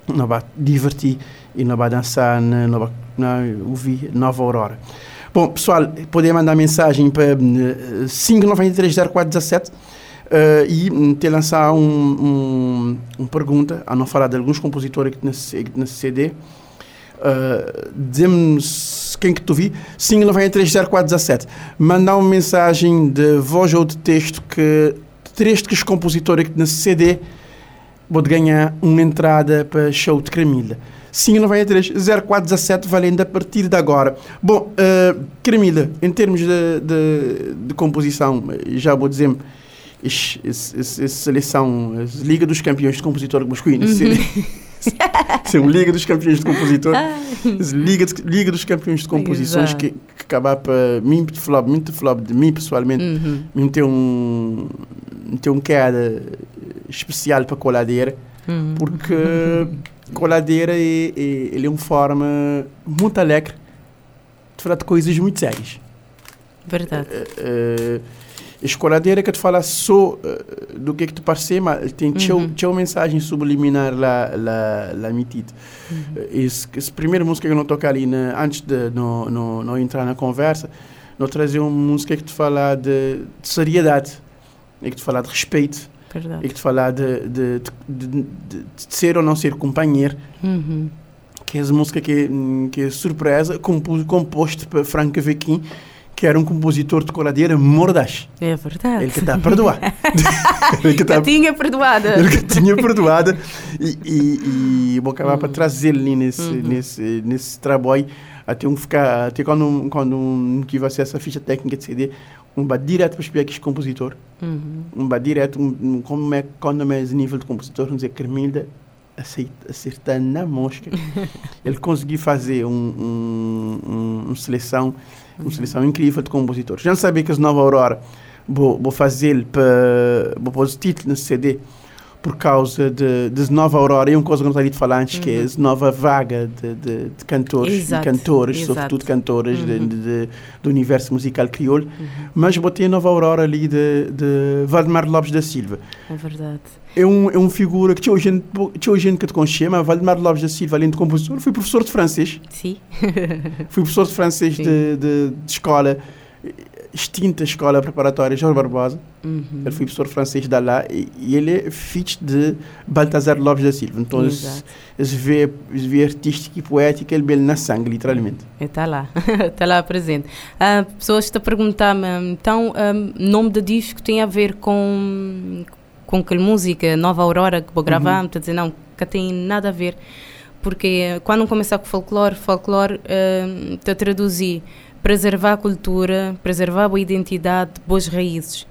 não vai divertir e não vai dançar, não vai não, ouvir Nova Aurora. Bom, pessoal, podem mandar mensagem para 5930417 Uh, e hum, te lançar um, um, pergunta, a não falar de alguns compositores que nesse, CD. Uh, Dizem-me quem que tu vi, 5930417. Mandar uma mensagem de voz ou de texto que três que os compositores que nesse CD vou ganhar uma entrada para show de Cremilha. 593-0417, valendo a partir de agora. Bom, uh, em termos de, de, de composição, já vou dizer seleção, a Liga dos Campeões de Compositor masculino. Uhum. São Liga dos Campeões de Compositor, Liga, de, Liga dos Campeões de Composições que, que acabar para mim, flop, muito flop de mim pessoalmente, uhum. me tem um, tem um queda especial para coladeira, uhum. porque coladeira é, é, ele é uma forma muito alegre de falar de coisas muito sérias.
Verdade.
Uh, uh, escoladeira que te fala só uh, do que é que te parece, mas tem uhum. tchau mensagem subliminar lá, lá, lá metida. Uhum. Uh, esse, esse primeira música que eu não tocar ali, na, antes de não, não, não entrar na conversa, não trazer uma música que te fala de, de seriedade, é que te fala de respeito,
Verdade.
é que te fala de, de, de, de, ser ou não ser companheiro.
Uhum.
Que é a música que, que é surpresa, composto por Franca Vequim, que era um compositor de coladeira mordaz.
É verdade.
Ele que está a perdoar.
ele que, tá, tinha perdoado.
Ele que tinha perdoado. E, e, e vou acabar uhum. para trazer ele nesse, uhum. nesse, nesse trabalho até um ficar, até quando, quando que vai ser essa ficha técnica de CD, um vai direto para explicar que compositor.
Uhum.
Um vai direto, um, um, como é, quando é esse nível de compositor, vamos dizer, Carmilda acertar na mosca. ele conseguiu fazer um, um, um, uma seleção uma seleção incrível de compositores. Já não sabia que as Nova Aurora vou, vou fazer para vou pôr o título nesse CD por causa de, de Nova Aurora e uma coisa que não estava falar antes, uhum. que é a uhum. nova vaga de, de, de cantores Exato. e cantoras, Exato. sobretudo cantoras uhum. de, do universo musical crioulo. Uhum. Mas botei a Nova Aurora ali de, de Valdemar Lopes da Silva.
É verdade.
É um, é um figura que tinha gente, tinha gente que te conhecia, mas Valdemar Lopes da Silva, além de compositor, foi professor de francês.
Sim.
foi professor de francês de, de, de escola extinta escola preparatória Jorge Barbosa.
Uhum.
Ele foi professor francês da lá e, e, ele é filho de Baltazar Lopes da Silva. Então, esse vê, vê artística e poética, ele bem na sangue, literalmente.
Está lá, está lá presente. Uh, pessoas estão a perguntar-me, então, um, nome do disco tem a ver com, com que música, Nova Aurora, que vou gravar? Uhum. A dizer, não, que tem nada a ver. Porque quando começar com folclore, folclore, uh, te traduzi preservar a cultura, preservar a identidade, boas raízes.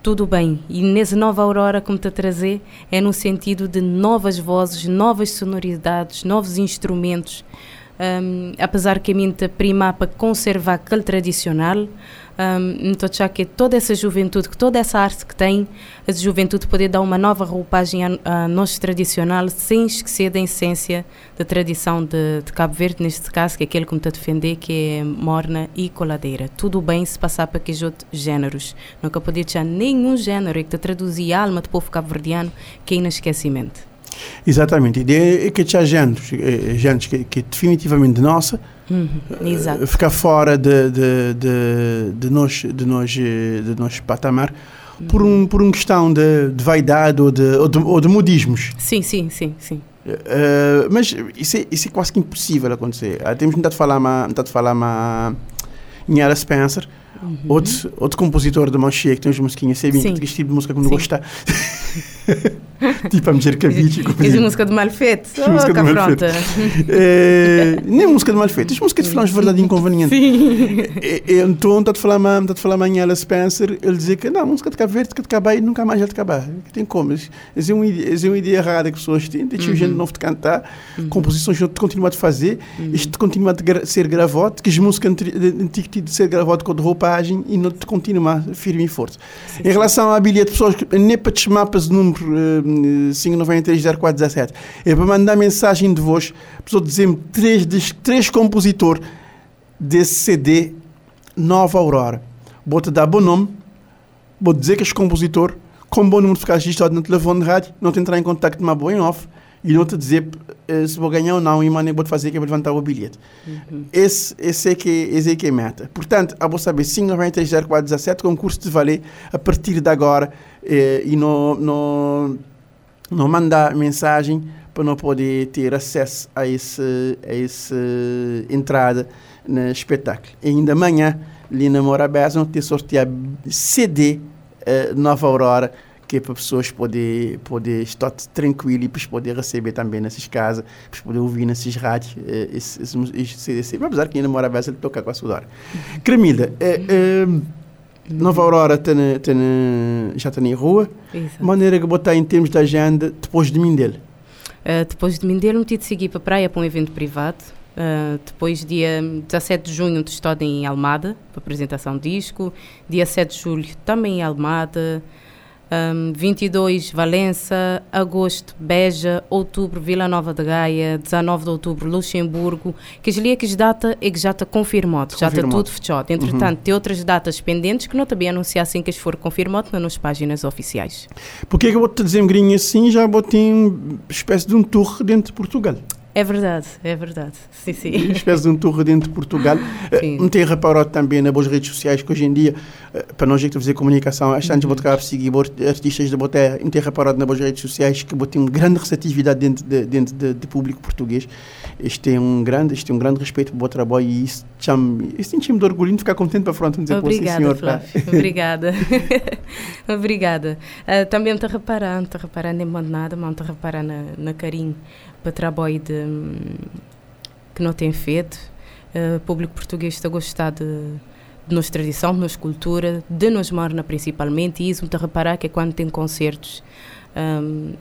Tudo bem. E nessa nova aurora que me está a trazer é no sentido de novas vozes, novas sonoridades, novos instrumentos. um, apesar que a te prima para conservar aquele tradicional, um, então já que toda essa juventude, que toda essa arte que tem, a juventude poder dar uma nova roupagem a, a nosso tradicional, sem esquecer da essência da tradição de, de, Cabo Verde, neste caso, que é aquele que me está a defender, que é morna e coladeira. Tudo bem se passar para aqueles outros géneros. Nunca podia deixar nenhum género que te traduzir a alma do povo cabo-verdiano que é inesquecimento.
Exatamente. Ideia é que há géneros, géneros que, que é definitivamente nossa,
Uhum, exato.
ficar fora de, de, de, de, nós, de, nós, de nós patamar uhum. por, um, por uma questão de, de vaidade ou de, ou de, ou de modismos.
Sim, sim, sim, sim.
Uh, mas isso é, isso é quase que impossível acontecer. Uh, temos de falar uma, de falar uma Nhara Spencer, uhum. outro, outro compositor de Manchê, que tem umas musiquinhas, sei bem que tipo de música que me gosta. tipo a Mejer Cabide.
Fiz música de Malfeite. Oh, música de Malfeite.
é, nem música de Malfeite, é música de falar verdade inconveniente. Sim. E, então, está a falar uma, está a falar uma Nhara Spencer, ele dizia que não, música de Cabo Verde, que de Cabo nunca mais vai acabar. Tem como. Isso é uma, é uma ideia errada que as pessoas têm. Tem uhum. gente novo de cantar, uhum. composições que continuam a fazer, uhum. isto continua a ser gravado, que as músicas antigas de ser gravado com roupagem e não continua firme e forte. Sim, em relação à bilhete, pessoas nem para te mapas de número uh, 5930417, é para mandar mensagem de voz, pessoa dizer-me três, três compositores desse CD Nova Aurora. Vou-te dar bom nome, vou dizer que és compositor, com bom número de ficar registrado no telefone de rádio, não te entrar em contato com uma boa em off, e não te dizer uh, se vou ganhar ou não e mano vou fazer que vou levantar o bilhete. Uhum. Esse, esse, é que, esse é que é a meta. Portanto, a vou saber 5930417 concurso de valer a partir de agora uh, e não, não, não mandar mensagem para não poder ter acesso a esse, a esse entrada no espetáculo. E ainda amanhã, ali na Morabeza, vão ter sorteado CD uh, Nova Aurora que é para pessoas poder poder estar tranquilo e para poder receber também nessas casas, para poder ouvir nessas rádios eh, esse, esse, esse, apesar que ainda mora a ele toca com a sua hora. Cremilda, eh, eh, Nova Aurora já está na rua, Exato. maneira que botar em termos de agenda depois de Mindelo?
Uh, depois de Mindelo, meti de seguir para a praia para um evento privado. Uh, depois, dia 17 de junho, estou em Almada para apresentação de disco. Dia 7 de julho, também em Almada. Um, 22 Valença, agosto Beja, outubro Vila Nova de Gaia, 19 de outubro Luxemburgo, que as que data é que já está confirmado, já está tudo fechado. Entretanto, uhum. tem outras datas pendentes que não também anunciar assim que as for confirmado nas páginas oficiais.
Porque é que eu vou te dizer um assim, já botei uma espécie de um tour dentro de Portugal.
É verdade, é verdade. Sim, sim. Uma
espécie de um tour dentro de Portugal. Não tem reparado também nas boas redes sociais que hoje em dia, eh, para nós que fazer comunicação, acho que uhum. de seguir artistas de não tem reparado nas boas redes sociais que tem uma grande receptividade dentro de, dentro de, de público português. Este tem um grande, este tem um grande respeito pelo trabalho e isso chama, isso enche-me de orgulho de ficar contente para frente dizer
Obrigada,
senhor.
Flávio. Obrigada. Obrigada. Uh, também estou reparando, estou reparando em nada, mas estou reparando na, na carinho para trabalho que não tem feito. Uh, o público português está a gostar de, de nossa tradição, de nossa cultura, de nos morna principalmente, e isso me está a reparar que é quando tem concertos. Um,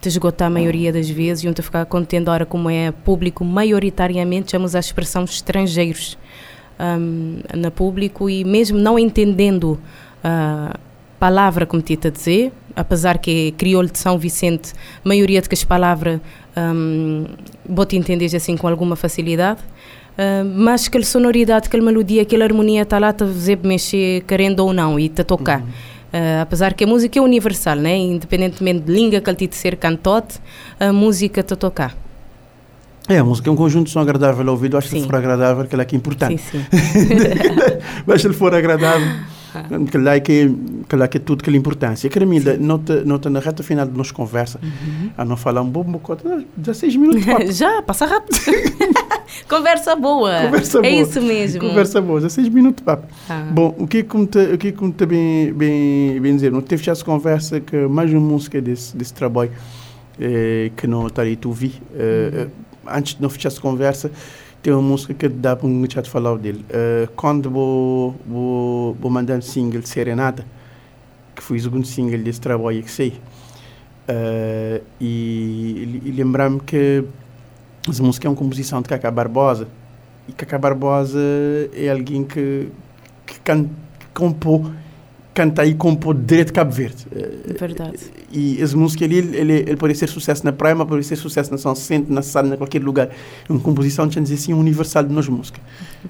te esgotar a maioria das vezes e te ficar contente hora como é público maioritariamente chamamos a expressão estrangeiros um, na público e mesmo não entendendo a palavra como te a dizer apesar que é crioulo de São Vicente maioria de que as palavras um, vou te entender assim com alguma facilidade. Uh, mas aquela sonoridade, aquela melodia, aquela harmonia está lá, a fazer mexer, querendo ou não, e está tocar. Uhum. Uh, apesar que a música é universal, né? independentemente de língua que ele te ser cantote, a música a tocar.
É, a música é um conjunto de som agradável ao ouvido. Acho que se for agradável, que é que é importante.
Sim, sim.
Mas se ele for agradável, que lá é que, que, lá que é tudo aquela importância. Caramilda, nota, nota na reta final da nossa conversa, uhum. a não falar um bom bocado, 16 minutos.
Já, passa rápido. Conversa boa.
Conversa é boa.
É isso mesmo.
Conversa boa, 16 minutos, papo. Ah. Bom, o que como te, o que te bem, bem, bem dizer, não teve já essa conversa que mais uma música desse, desse trabalho eh, que não estaria tu vi. Eh, uhum. Antes de não fechar essa conversa, tem uma música que dá para um chat falar dele. Uh, quando vou, vou, vou mandar um single Serenata, que foi o segundo single desse trabalho que sei, uh, e, e lembrar-me que Essa música é uma composição de Cacá Barbosa. E Cacá Barbosa é alguém que, que, can, que compô, canta e compô direito de Cabo Verde.
Verdade.
E essa música ali, ele, ele pode ser sucesso na praia, mas pode ser sucesso na São Centro, na sala, em qualquer lugar. É uma composição, deixa dizer assim, universal de nós música.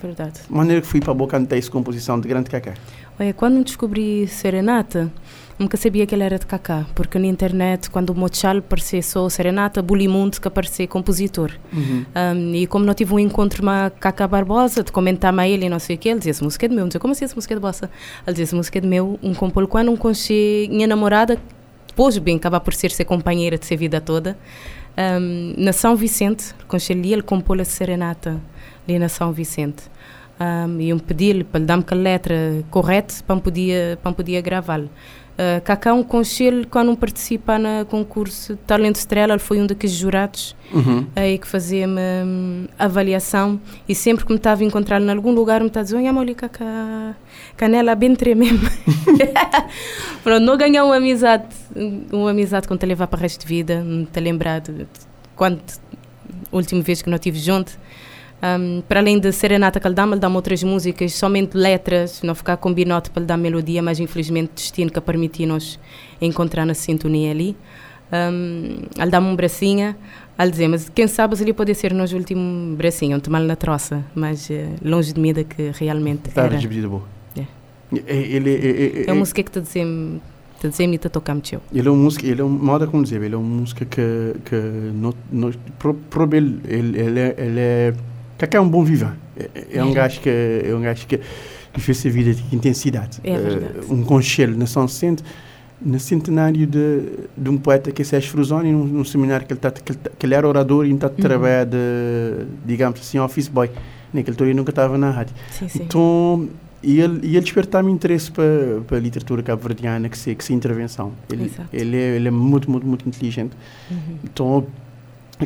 Verdade.
De maneira que fui para a boca cantar essa composição de grande Cacá.
Olha, quando descobri Serenata, nunca sabia que ele era de Cacá, porque na internet, quando o Mochal aparecia só Serenata, Bulimundo que aparecia compositor.
Uhum.
Um, e como não tive um encontro com a Cacá Barbosa, de comentar a ele e não sei o que, ele dizia: essa música é de meu. Eu dizia: como assim essa música é de bossa? Ele dizia: essa música é de meu. Um compolo quando um conche minha namorada, depois bem, acaba por ser ser companheira de ser vida toda. Um, na São Vicente, conche ali, ele compôs a Serenata, ali na São Vicente. Um, e eu pedi-lhe para lhe dar-me a letra correta para me podia, para me podia gravá-lo. Uh, um conselho quando um participa no concurso Talento Estrela, ele foi um daqueles jurados
Uhum.
aí que fazia-me hum, avaliação e sempre que me estava a encontrar em algum lugar me estava a dizer, olha Cacá, canela bem tremendo. Pronto, não ganhar uma amizade, uma amizade quando te levar para o resto de vida, me te lembrar de quando, a última vez que nós estive junto, um, para além de Serenata que ele dá-me, ele dá-me outras músicas, somente letras, não ficar combinado para lhe dar melodia, mas infelizmente o destino que permitiu-nos encontrar na sintonia ali. Um, ele dá-me um bracinho, ele dizia, mas quem sabe ali pode ser nosso último bracinho, um mal na troça, mas uh, longe de mim da que realmente
Está
era.
boa.
É.
Ele, ele,
É uma música que te dizem, te dizem e te toca muito.
Ele é uma música, ele é um modo como dizer, ele é uma música que que no, no pro, pro ele, ele, ele é, ele é Cacá é um bom vivant. É, é um gajo que é um gajo que, que fez a vida de intensidade.
É verdade.
Eh, um conselho na São Vicente, no centenário de, de um poeta que é Sérgio Frusoni, num, num seminário que ele, tá, que, ele, tá- que ele era orador e está a
Uhum.
trabalhar de, digamos assim, office boy. Naquele tempo ele nunca estava na rádio.
Sim, sim.
Então, e ele, e ele despertar-me interesse para, para a literatura cabo-verdiana, que se, que se intervenção. Ele,
Exato.
ele, é, ele é muito, muito, muito inteligente.
Uhum.
Então,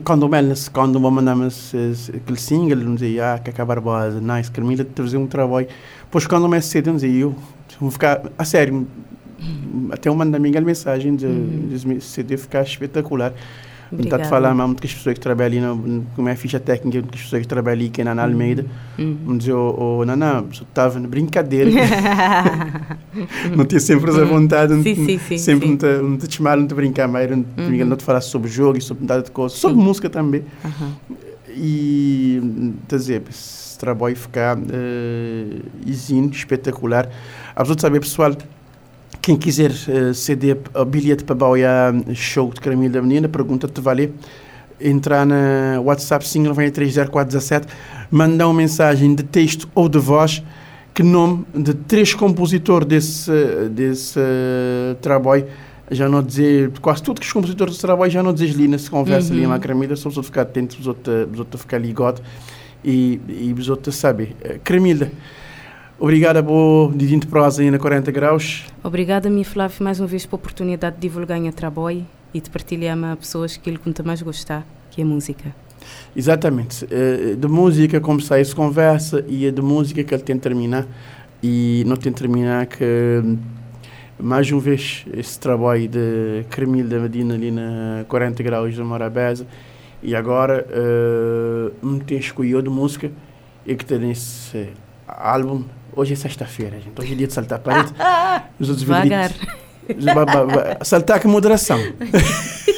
quando ele, quando mandava aquele single, não dizia, ah, Cacá Barbosa, nice, Carmila, te fazer um trabalho. Depois, quando me cedo, dizia, eu vou ficar, a sério, até eu mandei a mensagem de,
Uhum.
de CD ficar espetacular. Não está a
Obrigada.
falar mesmo que as pessoas que trabalham ali, como é a ficha técnica, que as pessoas que trabalham ali, que é na Ana Almeida,
Uhum.
me dizia, oh, oh, Nana, você estava na brincadeira. não tinha sempre essa vontade, não-
Sim, sim, sim,
sempre
sim.
não te, não te chamar, não te brincar mais, não te,
Uhum.
não te falar sobre jogo sobre nada de coisa, sobre música também.
Aham.
E, quer dizer, esse trabalho ficar uh, espetacular. A pessoa saber, pessoal, quem quiser uh, ceder o bilhete para o show de Caramelo da Menina, pergunta-te valer. Entrar na WhatsApp 5930417, mandar uma mensagem de texto ou de voz, que nome de três compositores desse, desse eh, trabalho, já não dizer, quase todos os compositores desse trabalho já não dizem ali nessa conversa ali,
Uhum.
uma Caramelo, só os outros ficar atentos, os outros, os outros ficar ligados e, e os outros sabem. Eh, Caramilda, obrigada por de 20 prosa aí na 40 graus.
Obrigada, minha Flávia, mais uma vez pela oportunidade de divulgar o trabalho e de partilhar com pessoas aquilo que te mais gostar, que é música.
Exatamente. Eh, de música, como sai essa conversa, e é de música que ele tem de terminar. E não tem de terminar que, mais uma vez, esse trabalho de Carmilo da Medina ali na 40 graus da Morabeza. E agora, uh, me tem escolhido de música e que tem nesse álbum. Hoje é sexta-feira, gente. Hoje é dia de saltar a parede. Os outros ba- Saltar com moderação.